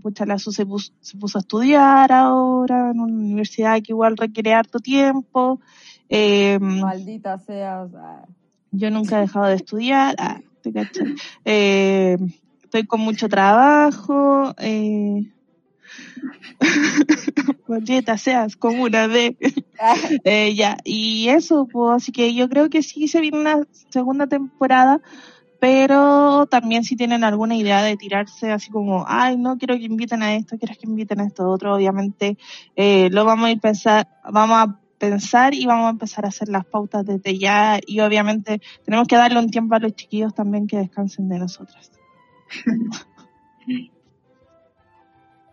C: pucha, la Azul se puso, se puso a estudiar ahora en una universidad que igual requiere harto tiempo, eh,
B: maldita sea. ah,
C: yo nunca he dejado de estudiar, ah, Eh, estoy con mucho trabajo, eh, seas, como una de... Eh, ya, y eso, pues, así que yo creo que sí se viene una segunda temporada, pero también si tienen alguna idea de tirarse así como, ay, no quiero que inviten a esto, quiero que inviten a esto otro, obviamente eh, lo vamos a ir pensar, vamos a pensar y vamos a empezar a hacer las pautas desde ya y obviamente tenemos que darle un tiempo a los chiquillos también que descansen de nosotras.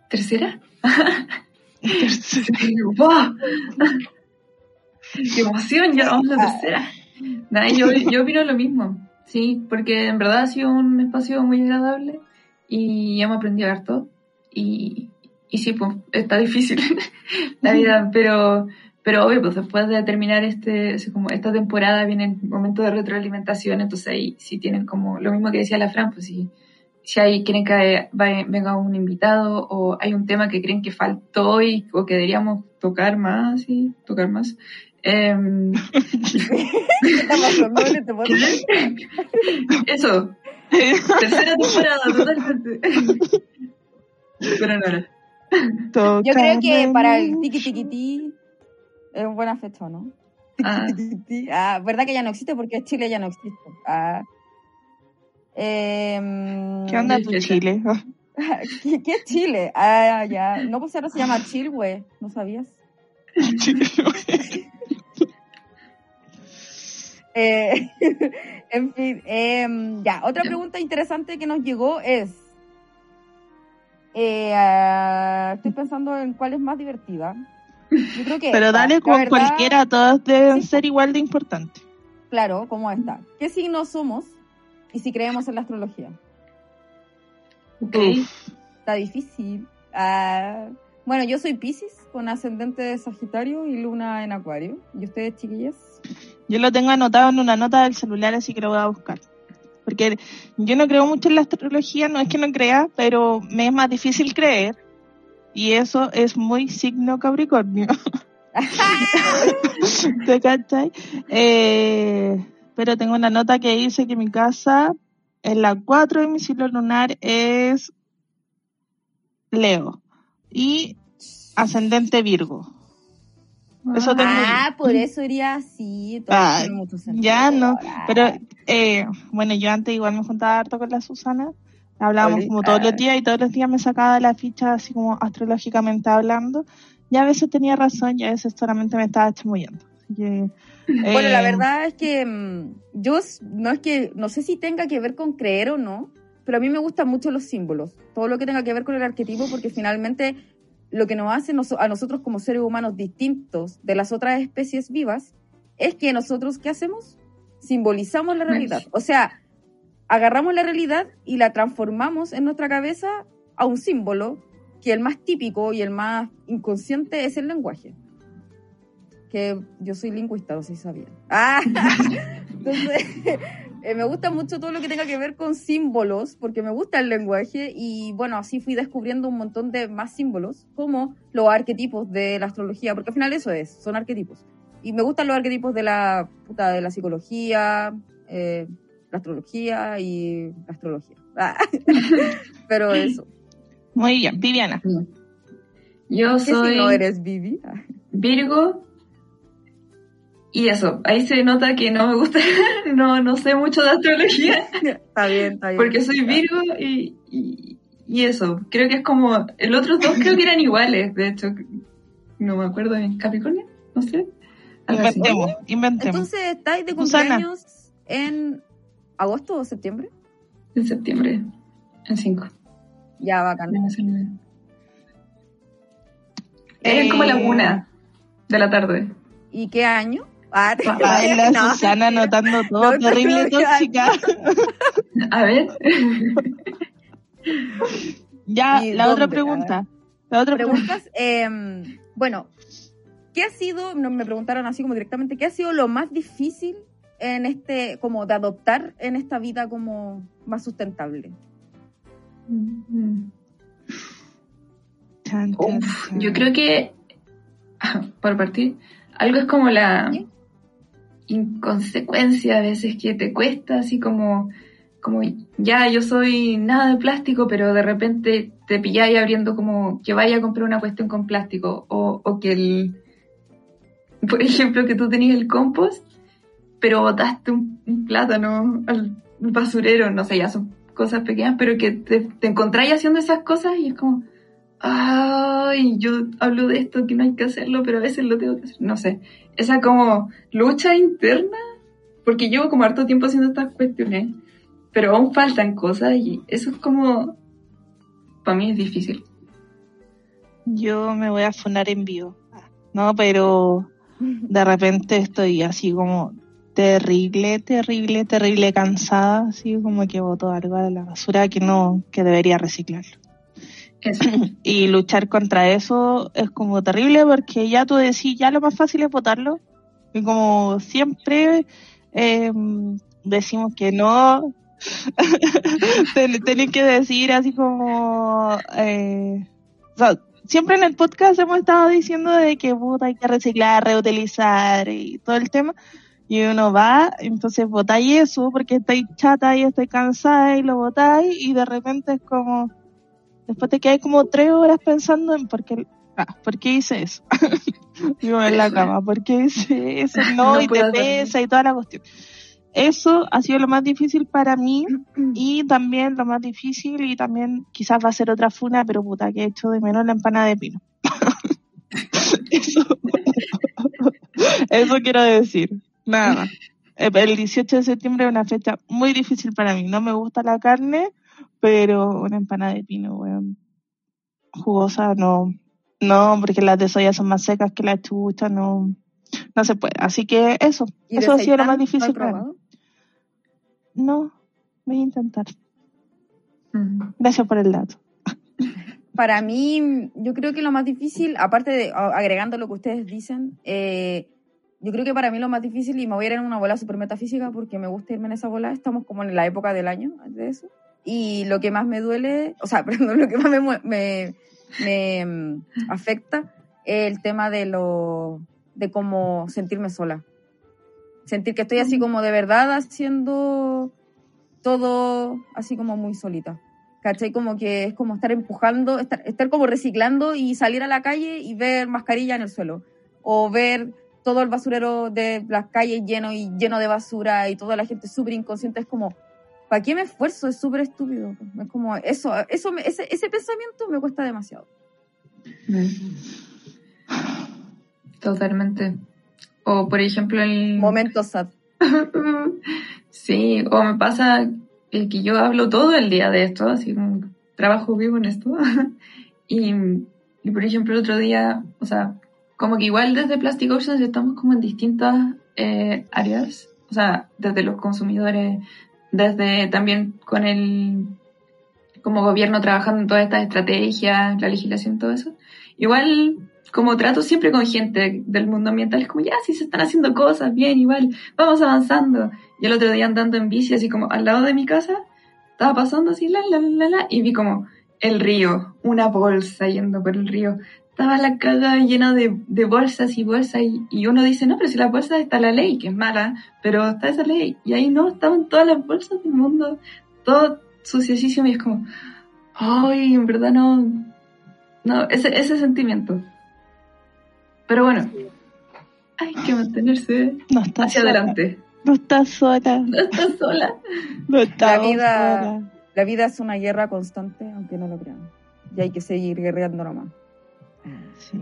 D: ¿Tercera? ¡Wow! ¡Qué emoción! Ya vamos a la tercera. Nada, yo, yo opino lo mismo, sí, porque en verdad ha sido un espacio muy agradable y hemos aprendido harto. Y, y sí, pues está difícil la vida, pero, pero obvio, pues después de terminar este, como esta temporada viene el momento de retroalimentación, entonces ahí sí tienen como lo mismo que decía la Fran, pues sí si hay, quieren que vaya- venga un invitado o hay un tema que creen que faltó y, o que deberíamos tocar más y tocar más. em,
B: ¿Qué está pasando en este podcast?
D: eso, tercera temporada totalmente. Pero no era.
B: Yo creo que para el tiki tiki es buena fecha, ¿no?
D: Ah.
B: Ah, verdad que ya no existe porque Chile ya no existe. Ah. Em,
C: ¿Qué onda tu. Chile?
B: ¿Qué, qué es Chile? Ah, ya. No, pues ahora se llama Chilwe. ¿No sabías? Eh, en fin, em, ya. Otra pregunta interesante que nos llegó es. eh, ah, estoy pensando en cuál es más divertida. Yo creo que.
C: Pero
B: esta.
C: dale con
B: verdad,
C: cualquiera, todos deben
B: Sí.
C: ser igual de importantes.
B: Claro, como esta. ¿Qué signos somos y si creemos en la astrología?
D: ok.
B: Está difícil. Ah, bueno, yo soy Pisces con ascendente de Sagitario y luna en Acuario. ¿Y ustedes, chiquillas?
C: Yo lo tengo anotado en una nota del celular, así que lo voy a buscar. Porque yo no creo mucho en la astrología, no es que no crea, pero me es más difícil creer. Y eso es muy signo Capricornio. ¿Te cachai? Eh, pero tengo una nota que dice que mi casa es la 4 y mi signo lunar es Leo. Y ascendente Virgo. Eso tengo.
B: Ah, por eso iría así.
C: Ah, ya no. Pero, eh, bueno, yo antes igual me juntaba harto con la Susana. Hablábamos como todos
B: ah.
C: los días y todos los días me sacaba la ficha así como astrológicamente hablando. Y a veces tenía razón y a veces solamente me estaba chamullando. Que,
B: Bueno,
C: eh,
B: la verdad es que mm, yo no es que no sé si tenga que ver con creer o no, pero a mí me gustan mucho los símbolos, todo lo que tenga que ver con el arquetipo, porque finalmente lo que nos hace nos- a nosotros como seres humanos distintos de las otras especies vivas es que nosotros qué hacemos simbolizamos la realidad, o sea, agarramos la realidad y la transformamos en nuestra cabeza a un símbolo que el más típico y el más inconsciente es el lenguaje que yo soy lingüista, no sé si sabían. Ah, eh, me gusta mucho todo lo que tenga que ver con símbolos, porque me gusta el lenguaje y bueno, así fui descubriendo un montón de más símbolos, como los arquetipos de la astrología, porque al final eso es, son arquetipos. Y me gustan los arquetipos de la, puta, de la psicología, eh, la astrología y la astrología. Ah, Pero eso.
C: Muy bien, Viviana.
D: Yo
B: ¿Qué
D: soy
B: signo eres, Vivi? Ah.
D: Virgo. Y eso, ahí se nota que no me gusta, no, no sé mucho de astrología,
B: Está bien, está bien.
D: porque soy Virgo y, y, y eso, creo que es como, el otros dos creo que eran iguales, de hecho, no me acuerdo bien, Capricornio, no sé.
C: Inventemos, inventemos.
B: Entonces, ¿estáis de
C: Susana.
B: cumpleaños en agosto o septiembre?
D: En septiembre, en 5.
B: Ya, bacán.
D: Es como la
C: Eh,
D: una de la tarde.
B: ¿Y qué año? Ah,
C: Ay, la
B: no.
C: Susana anotando todo,
B: No,
C: terrible
B: no,
C: tóxica.
D: A ver.
C: Ya,
B: ¿Y
C: la otra pregunta. La otra pregunta.
B: eh, bueno, ¿qué ha sido, me preguntaron así como directamente, ¿qué ha sido lo más difícil en este, como de adoptar en esta vida como más sustentable?
D: Uf,
C: chan.
D: yo creo que, por partir, algo es como la
B: ¿Sí?
D: inconsecuencia a veces que te cuesta, así como, como ya yo soy nada de plástico, pero de repente te pilláis abriendo como que vaya a comprar una cuestión con plástico, o, o que el, por ejemplo, que tú tenías el compost, pero botaste un, plátano al basurero, no sé, ya son cosas pequeñas, pero que te, te encontráis haciendo esas cosas y es como, ay, yo hablo de esto que no hay que hacerlo, pero a veces lo tengo que hacer. No sé, esa como lucha interna, porque llevo como harto tiempo haciendo estas cuestiones, pero aún faltan cosas y eso es como, para mí es difícil.
C: Yo me voy a funar en vivo. No, pero de repente estoy así como terrible, terrible, terrible cansada, así como que boto algo de la basura que no, que debería reciclarlo.
D: Eso.
C: Y luchar contra eso es como terrible porque ya tú decís, ya lo más fácil es votarlo. Y como siempre eh, decimos que no, ten- tenéis que decir así como... eh, o sea, siempre en el podcast hemos estado diciendo de que puta, hay que reciclar, reutilizar y todo el tema. Y uno va, entonces votáis eso porque estáis chata y estáis cansada y lo votáis y de repente es como... Después te quedáis como tres horas pensando en por qué, ah, ¿por qué hice eso. Digo, en la cama, ¿por qué hice eso? No,
D: No
C: y te
D: dormir.
C: pesa y toda la cuestión. Eso ha sido lo más difícil para mí y también lo más difícil y también quizás va a ser otra funa, pero puta que he hecho de menos la empanada de pino. eso, eso quiero decir. Nada más. Eh, El 18 de septiembre es una fecha muy difícil para mí. No me gusta la carne, pero una empanada de pino, weón. Jugosa, no. No, porque las de soya son más secas que las chuchas, no. No se puede. Así que eso.
B: ¿Y de
C: Eso ha sido lo más
B: ¿No
C: difícil para mí. No, voy a intentar.
D: Mm.
C: Gracias por el dato.
B: Para mí, yo creo que lo más difícil, aparte de agregando lo que ustedes dicen, eh, yo creo que para mí lo más difícil, y me voy a ir en una bola super metafísica porque me gusta irme en esa bola, estamos como en la época del año de eso. Y lo que más me duele, o sea, perdón, lo que más me, me, me, mm, afecta es el tema de lo de cómo sentirme sola. Sentir que estoy así como de verdad haciendo todo así como muy solita. ¿Cachai? Como que es como estar empujando, estar, estar como reciclando y salir a la calle y ver mascarilla en el suelo. O ver todo el basurero de las calles lleno y lleno de basura y toda la gente súper inconsciente. Es como, ¿para qué me esfuerzo? Es súper estúpido. Es como, eso, eso me- ese, ese pensamiento me cuesta demasiado.
D: Totalmente. O por ejemplo el...
B: Momentos sad.
D: Sí, o me pasa eh, que yo hablo todo el día de esto, así como trabajo vivo en esto. y, y, por ejemplo el otro día, o sea, como que igual desde Plastic Oceans estamos como en distintas eh, áreas, o sea, desde los consumidores, desde también con el como gobierno trabajando en todas estas estrategias, la legislación, todo eso. Igual como trato siempre con gente del mundo ambiental, es como, ya, si se están haciendo cosas, bien, igual, vamos avanzando. Y el otro día andando en bici, así como al lado de mi casa, estaba pasando así, la, la, la, la, y vi como el río, una bolsa yendo por el río. Estaba la caga llena de, de bolsas y bolsas, y, y uno dice, no, pero si las bolsas está la ley, que es mala, pero está esa ley. Y ahí no, estaban todas las bolsas del mundo, todo suciosísimo, y es como, ay, en verdad no, no, ese, ese sentimiento. Pero bueno, hay que mantenerse
C: No
D: hacia
C: sola.
D: adelante.
C: No estás sola.
D: No estás sola.
C: No estás
B: vida-
C: sola.
B: La vida es una guerra constante, aunque no lo crean. Y hay que seguir guerreando nomás.
C: Sí.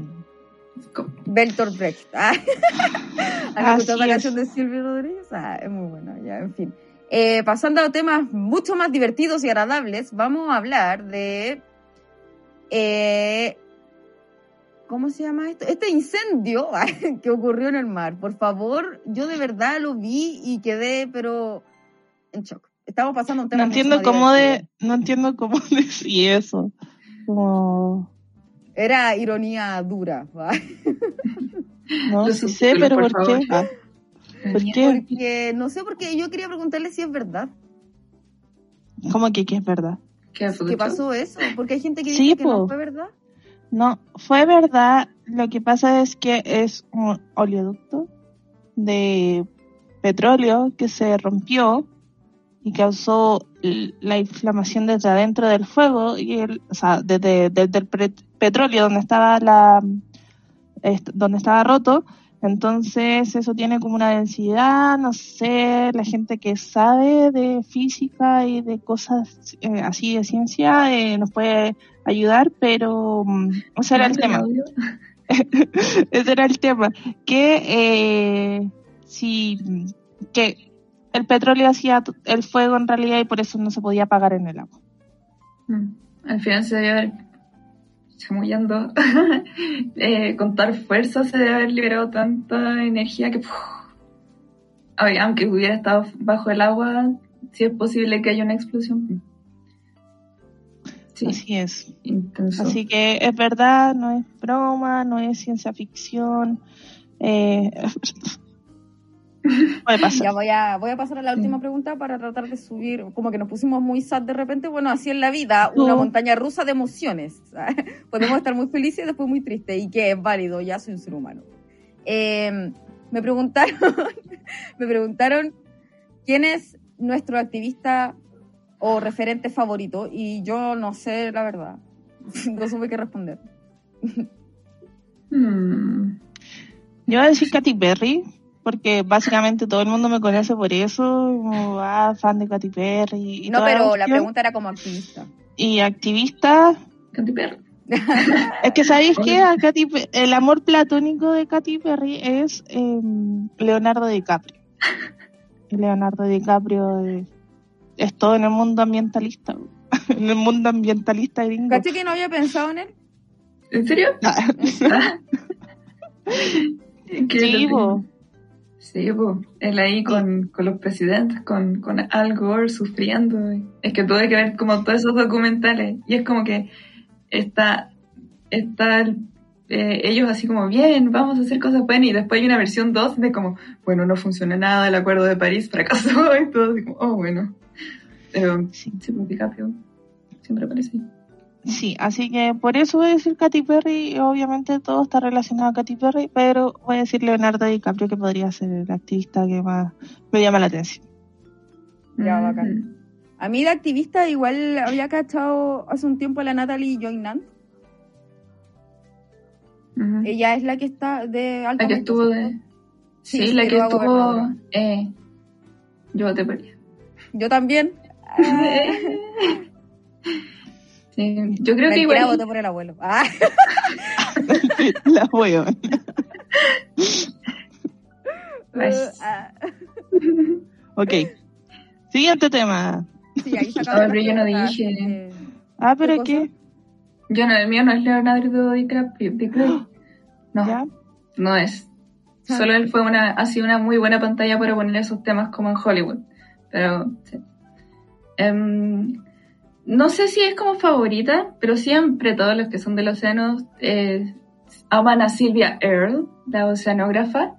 B: Bertolt Brecht. Ah. ¿Han
C: Así
B: escuchado la canción de Silvio Rodríguez? Ah, es muy buena, ya, en fin. Eh, pasando a temas mucho más divertidos y agradables, vamos a hablar de eh, ¿cómo se llama esto? Este incendio que ocurrió en el mar. Por favor, yo de verdad lo vi y quedé, pero en shock. Estamos pasando un tema.
C: No entiendo cómo de, no entiendo cómo decir eso. Como...
B: Era ironía dura.
C: no, sí sé, pero ¿por, qué?
B: Ah, ¿Por qué? Porque, no sé, porque yo quería preguntarle si es verdad.
C: ¿Cómo que, qué es verdad?
B: ¿Qué, pasó eso? Porque hay gente que dice que no fue verdad.
C: No, fue verdad. Lo que pasa es que es un oleoducto de petróleo que se rompió y causó la inflamación desde adentro del fuego y el, o sea, desde, el petróleo donde estaba la donde estaba roto entonces eso tiene como una densidad, no sé, la gente que sabe de física y de cosas eh, así de ciencia eh, nos puede ayudar, pero um, ese era el tema. ese era el tema. Que eh, si que el petróleo hacía el fuego en realidad y por eso no se podía apagar en el agua.
D: Mm. Al final se debe haber chamullando, eh, con tal fuerza se debe haber liberado tanta energía que, aunque hubiera estado bajo el agua, si es posible que haya una explosión.
C: Sí, Así es. Así que es verdad, no es broma, no es ciencia ficción. Eh,
B: Ya voy a, voy a pasar a la última pregunta para tratar de subir, como que nos pusimos muy sad de repente, bueno, así en la vida, una montaña rusa de emociones. Podemos estar muy felices y después muy tristes, y que es válido, ya soy un ser humano. Em, me preguntaron, me preguntaron quién es nuestro activista o referente favorito, y yo no sé la verdad. no supe qué responder.
C: Hmm. Yo voy a decir Katy Perry, porque básicamente todo el mundo me conoce por eso, como, ah, fan de Katy Perry.
B: no, pero la, pregunta era como activista.
C: Y activista...
D: Katy Perry.
C: es que sabéis que el amor platónico de Katy Perry es em, Leonardo DiCaprio. Leonardo DiCaprio es, todo en el mundo ambientalista, en el mundo ambientalista gringo.
B: ¿Caché que no había pensado en él?
D: ¿En serio? Ah.
C: sí,
D: Sí, pues, él ahí con, con los presidentes, con, con, Al Gore sufriendo. Es que tuve que ver como todos esos documentales. Y es como que está, está eh, ellos así como, bien, vamos a hacer cosas buenas. Y después hay una versión 2 de como, bueno, no funciona nada, el acuerdo de París fracasó y todo así como, oh, bueno. Pero sí, sí, pues, DiCaprio siempre aparece ahí.
C: Sí, así que por eso voy a decir Katy Perry, obviamente todo está relacionado a Katy Perry, pero voy a decir Leonardo DiCaprio que podría ser el activista que más me llama la atención.
B: Ya, bacán. A mí de activista igual había cachado hace un tiempo a la Natalie Joinan. Ella es la que está de
D: alta La que estuvo de... Sí, la que estuvo... Eh, yo te perdí.
B: Yo también.
D: yo creo que igual.
B: voto por el abuelo. Ah.
C: La abuelo.
B: Ah.
C: ok. Siguiente tema.
B: Sí, ahí
D: pero yo no dije.
C: ah, pero ¿qué?
D: Yo no, el mío no es Leonardo DiCaprio. No, no es. Ah. Solo él fue una, ha sido una muy buena pantalla para poner esos temas como en Hollywood. Pero, sí. Um, no sé si es como favorita, pero siempre todos los que son del océano eh, aman a Sylvia Earle, la oceanógrafa.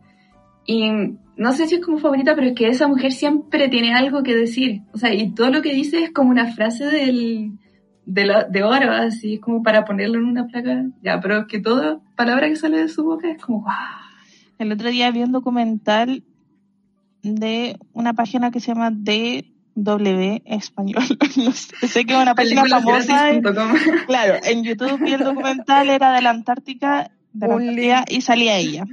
D: Y no sé si es como favorita, pero es que esa mujer siempre tiene algo que decir. O sea, y todo lo que dice es como una frase del, de, de oro, así como para ponerlo en una placa. Ya, pero es que toda palabra que sale de su boca es como ¡guau!
C: El otro día vi un documental de una página que se llama The W español. sé, que es una página famosa. claro, en YouTube vi el documental, era de la Antártica, de la Antártica y salía ella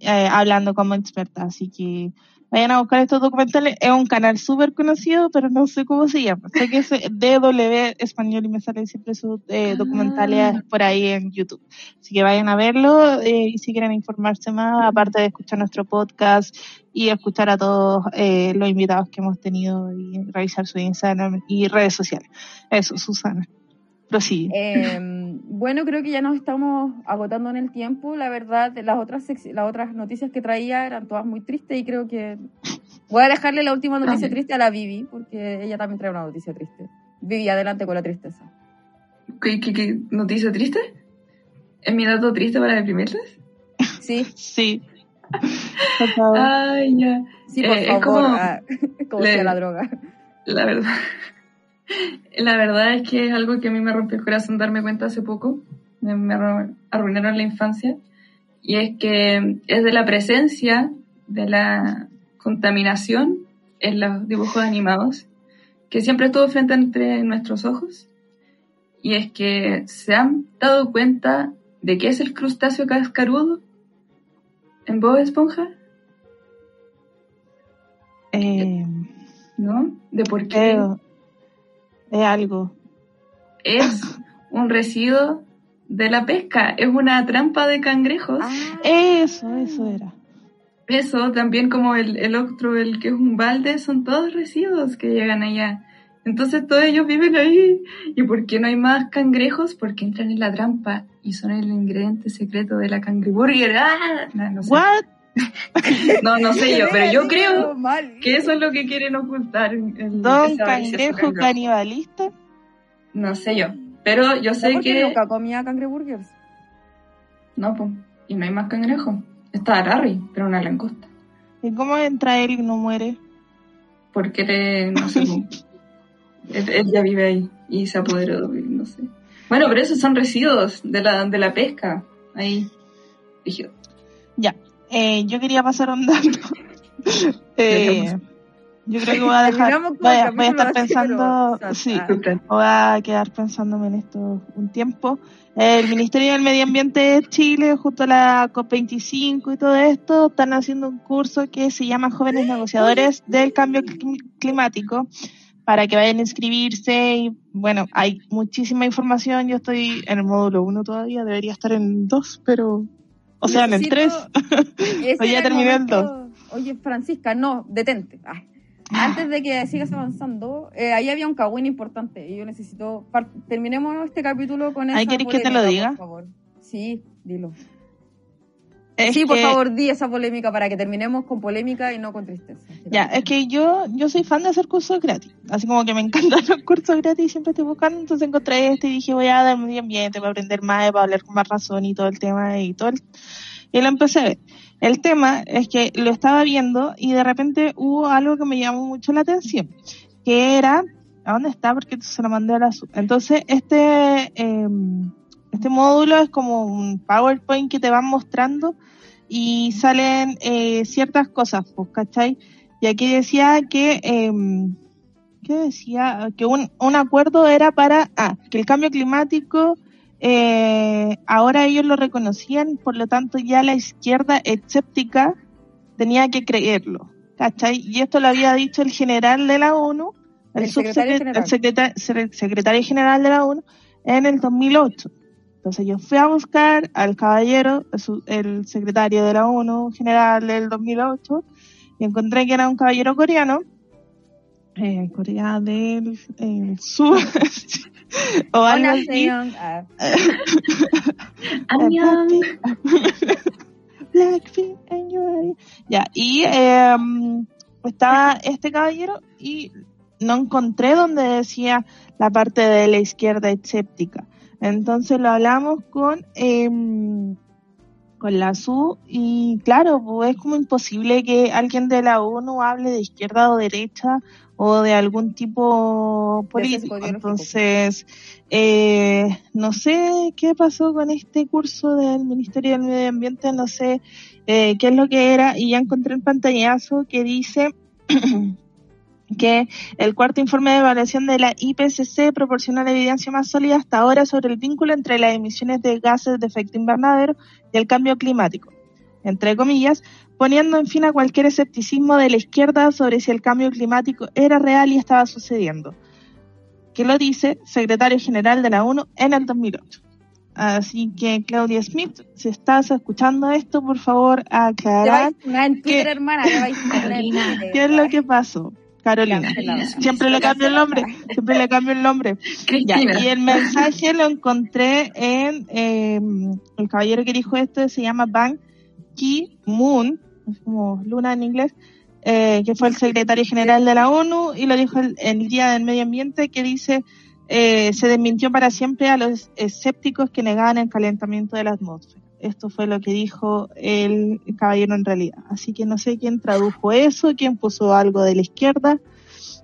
C: eh, hablando como experta. Así que vayan a buscar estos documentales. Es un canal súper conocido, pero no sé cómo se llama. Sé que es DW español y me salen siempre sus eh, documentales ah. por ahí en YouTube. Así que vayan a verlo eh, y si quieren informarse más, aparte de escuchar nuestro podcast y escuchar a todos eh, los invitados que hemos tenido y revisar su Instagram y redes sociales. Eso, Susana. Prosigue.
B: Eh, bueno, creo que ya nos estamos agotando en el tiempo. La verdad, las otras, las otras noticias que traía eran todas muy tristes y creo que voy a dejarle la última noticia triste a la Vivi, porque ella también trae una noticia triste. Vivi, adelante con la tristeza.
D: ¿Qué, qué, noticia triste? ¿Es mi dato triste para deprimirte?
B: Sí.
C: sí.
D: Por favor. Ay, ya.
B: Sí, por favor. como, ah, como la droga.
D: La verdad. La verdad es que es algo que a mí me rompió el corazón darme cuenta hace poco. Me, arruinaron la infancia. Y es que es de la presencia de la contaminación en los dibujos animados que siempre estuvo frente entre nuestros ojos. Y es que se han dado cuenta de qué es el crustáceo cascarudo en Bob Esponja.
C: Eh,
D: ¿No? ¿De por qué?
C: Es algo.
D: Es un residuo de la pesca, es una trampa de cangrejos.
C: Ah. eso, eso era.
D: Eso, también como el, el otro, el que es un balde, son todos residuos que llegan allá. Entonces todos ellos viven ahí. ¿Y por qué no hay más cangrejos? Porque entran en la trampa y son el ingrediente secreto de la cangreburger. ¡Ah! No, sé.
C: ¿What?
D: no, no sé yo, pero yo creo que eso es lo que quieren ocultar.
C: El, ¿Don cangrejo canibalista?
D: No sé yo, pero yo sé que...
B: nunca comía cangreburgers?
D: No, pues, y no hay más cangrejo. Está Larry, pero una langosta.
C: ¿Y cómo entra él y no muere?
D: Porque le, no sé, él, ya vive ahí y se apoderó, no sé. Bueno, pero esos son residuos de la, de la pesca, ahí,
C: Ya, eh, yo quería pasar un dato. eh, yo creo que voy a dejar, voy a, voy a estar pensando, sí, voy a quedar pensándome en esto un tiempo. El Ministerio del Medio Ambiente de Chile, justo a la COP25 y todo esto, están haciendo un curso que se llama Jóvenes Negociadores del Cambio Climático para que vayan a inscribirse y bueno, hay muchísima información, yo estoy en el módulo 1 todavía, debería estar en 2, pero o sea, en el 3. Hoy ya terminé el 2.
B: Oye, Francisca, no, detente. Antes de que sigas avanzando, eh, ahí había un cagüín importante y yo necesito. Terminemos este capítulo con eso.
C: ¿Ahí querés que te lo diga?
B: Por favor. Sí, dilo sí, por favor, di esa polémica para que terminemos con polémica y no con tristeza.
C: Ya, es que yo, yo soy fan de hacer cursos gratis. Así como que me encantan los cursos gratis y siempre estoy buscando. Entonces encontré este y dije, voy a dar medio ambiente para aprender más, para hablar con más razón y todo el tema y todo el... Y lo empecé a ver. El tema es que lo estaba viendo y de repente hubo algo que me llamó mucho la atención, que era, ¿a dónde está? Porque se lo mandé a la... Entonces, este... Eh, este módulo es como un PowerPoint que te van mostrando y salen eh, ciertas cosas, pues, ¿cachai? Y aquí decía que, eh, ¿qué decía? Que un, un acuerdo era para, ah, que el cambio climático, eh, ahora ellos lo reconocían, por lo tanto ya la izquierda escéptica tenía que creerlo, ¿cachai? Y esto lo había dicho el general de la ONU, el, el, secretario, general. el secretario general de la ONU, en el 2008. Entonces yo fui a buscar al caballero, el secretario de la ONU general del 2008, y encontré que era un caballero coreano, eh, Corea del Sur, o algo así. Ah. Blackpink Ya, y eh, estaba este caballero y no encontré donde decía la parte de la izquierda escéptica. Entonces lo hablamos con, em, con la SU y claro, pues es como imposible que alguien de la ONU hable de izquierda o derecha o de algún tipo político. Entonces, eh, no sé qué pasó con este curso del Ministerio del Medio Ambiente, no sé eh, qué es lo que era y ya encontré el pantallazo que dice que el cuarto informe de evaluación de la IPCC proporciona la evidencia más sólida hasta ahora sobre el vínculo entre las emisiones de gases de efecto invernadero y el cambio climático, entre comillas, poniendo en fin a cualquier escepticismo de la izquierda sobre si el cambio climático era real y estaba sucediendo, que lo dice secretario general de la ONU en el 2008. Así que Claudia Smith, si estás escuchando esto, por favor aclarar
B: qué, hermana,
C: qué es lo que pasó. Carolina. Siempre le cambio el nombre, siempre le cambio el nombre. Ya, y el mensaje lo encontré en eh, el caballero que dijo esto se llama Ban Ki-moon, es como luna en inglés, eh, que fue el secretario general de la ONU y lo dijo el, el Día del Medio Ambiente que dice eh, se desmintió para siempre a los escépticos que negaban el calentamiento de la atmósfera. Esto fue lo que dijo el caballero en realidad. Así que no sé quién tradujo eso, quién puso algo de la izquierda.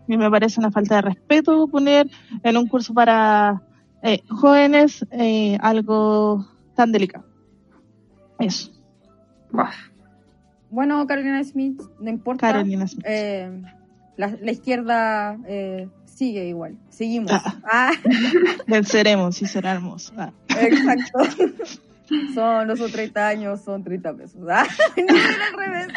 C: Y me parece una falta de respeto poner en un curso para eh, jóvenes eh, algo tan delicado. Eso.
B: Bueno, Carolina Smith, no importa.
C: Carolina Smith.
B: Eh, la, la izquierda eh, sigue igual. Seguimos.
C: Ah.
B: Ah,
C: Venceremos y será hermoso. Ah.
B: exacto. Son los 30 años, son 30 pesos. Ah, no, al revés.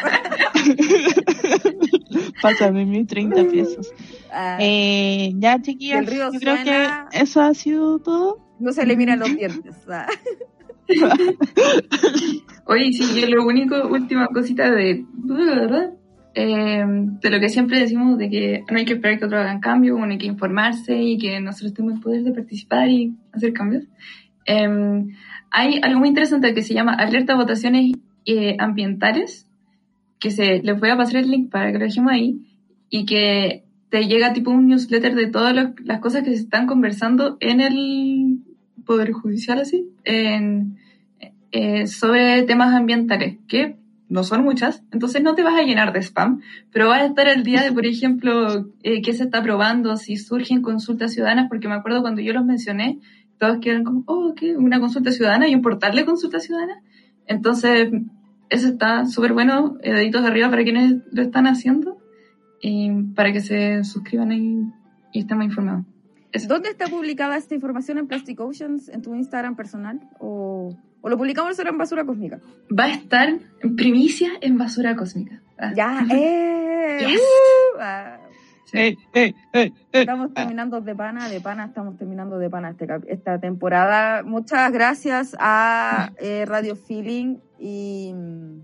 C: Pásame mis 30 pesos.
B: Ah,
C: Eh, ya,
B: río
C: yo creo que eso ha sido todo.
B: no se le miran los dientes. Ah.
D: Oye, sí, yo lo único, última cosita de, eh, de lo que siempre decimos de que no hay que esperar que otros hagan cambios, uno hay que informarse y que nosotros tenemos el poder de participar y hacer cambios. Eh, hay algo muy interesante que se llama alerta a votaciones eh, ambientales, que se, les voy a pasar el link para que lo dejemos ahí, y que te llega tipo un newsletter de todas lo- las cosas que se están conversando en el Poder Judicial, así, en, eh, sobre temas ambientales, que no son muchas, entonces no te vas a llenar de spam, pero vas a estar al día de, por ejemplo, eh, qué se está probando, si surgen consultas ciudadanas, porque me acuerdo cuando yo los mencioné, todos quedan como, oh, ¿qué? ¿Una consulta ciudadana y un portal de consulta ciudadana? Entonces, eso está súper bueno, eh, deditos arriba para quienes lo están haciendo, y para que se suscriban ahí y estén más informados. Eso.
B: ¿Dónde está publicada esta información en Plastic Oceans? ¿En tu Instagram personal? ¿O, o lo publicamos solo en Basura Cósmica?
D: Va a estar en primicia en Basura Cósmica. Ah,
B: Ya, eh.
D: Yes.
B: uh, ah.
C: Eh, eh, eh.
B: Estamos terminando de pana, de pana, estamos terminando de pana este cap- esta temporada. Muchas gracias a eh, Radio Feeling y mm,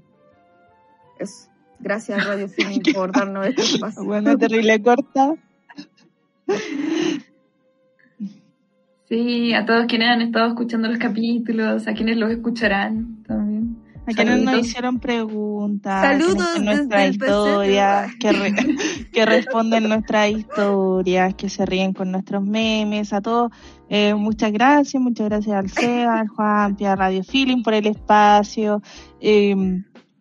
B: eso. Gracias Radio Feeling por darnos este espacio.
C: Bueno, terrible corta.
D: Sí, a todos quienes han estado escuchando los capítulos, a quienes los escucharán también.
C: A quienes nos hicieron preguntas,
B: Saludos el
C: historias, que, re- que responden nuestras historias, que se ríen con nuestros memes, a todos. eh, muchas gracias, muchas gracias al SEA, al Juan, a Radio Feeling por el espacio eh,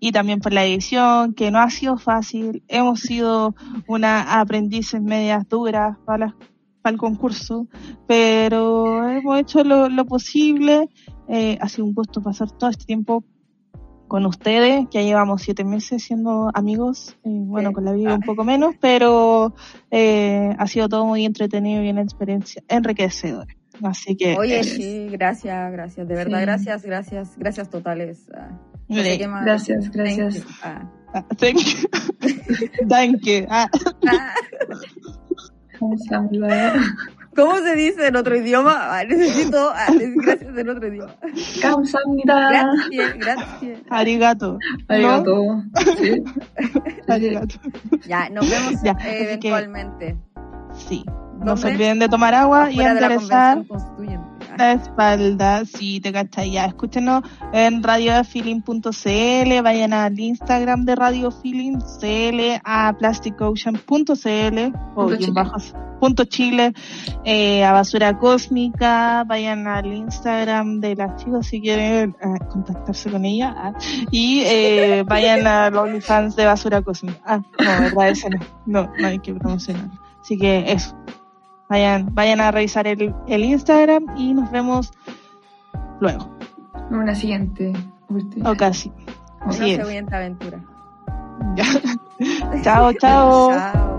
C: y también por la edición, que no ha sido fácil. Hemos sido una aprendices medias duras para, las- para el concurso, pero hemos hecho lo, lo posible. Eh, ha sido un gusto pasar todo este tiempo con ustedes. Ya llevamos siete meses siendo amigos, eh, bueno,
B: Sí.
C: con la vida un poco menos, pero eh, ha sido todo muy entretenido y una experiencia enriquecedora. Así que,
B: Oye,
C: eh,
B: sí, gracias, gracias. De verdad,
D: Sí.
B: gracias, gracias, gracias totales. Ah, no
C: mire,
B: sé qué más
D: Gracias,
B: decir. Thank
D: gracias.
B: you. Ah.
C: ah, thank you. Thank you. Ah,
B: ¿Cómo se dice en otro idioma? Ah, necesito ah, decir gracias en otro idioma.
D: Kamsahamnida.
B: Gracias, gracias.
C: arigato.
D: Arigato. Sí.
C: Arigato.
B: Ya, nos vemos
C: Ya, que-
B: eventualmente.
C: Sí. No se olviden de tomar agua y
B: Fuera de la
C: enderezar
B: convención constituyente.
C: La espalda, sí, te cachai ya. Escúchenos en radiofeeling.cl, vayan al Instagram de Radio Feeling CL, a plasticocean.cl o bien bajos punto Chile, eh, a Basura Cósmica, vayan al Instagram de las chicas si quieren eh, contactarse con ella ah, y eh, vayan a los OnlyFans de Basura Cósmica. Ah, no, verdad, ese no, no, no hay que promocionar. Así que eso. Vayan, vayan a revisar el, el Instagram y nos vemos luego,
D: Una siguiente. última.
C: o casi.
B: Una
C: es.
B: siguiente aventura.
C: Chao, chao.
B: Chao.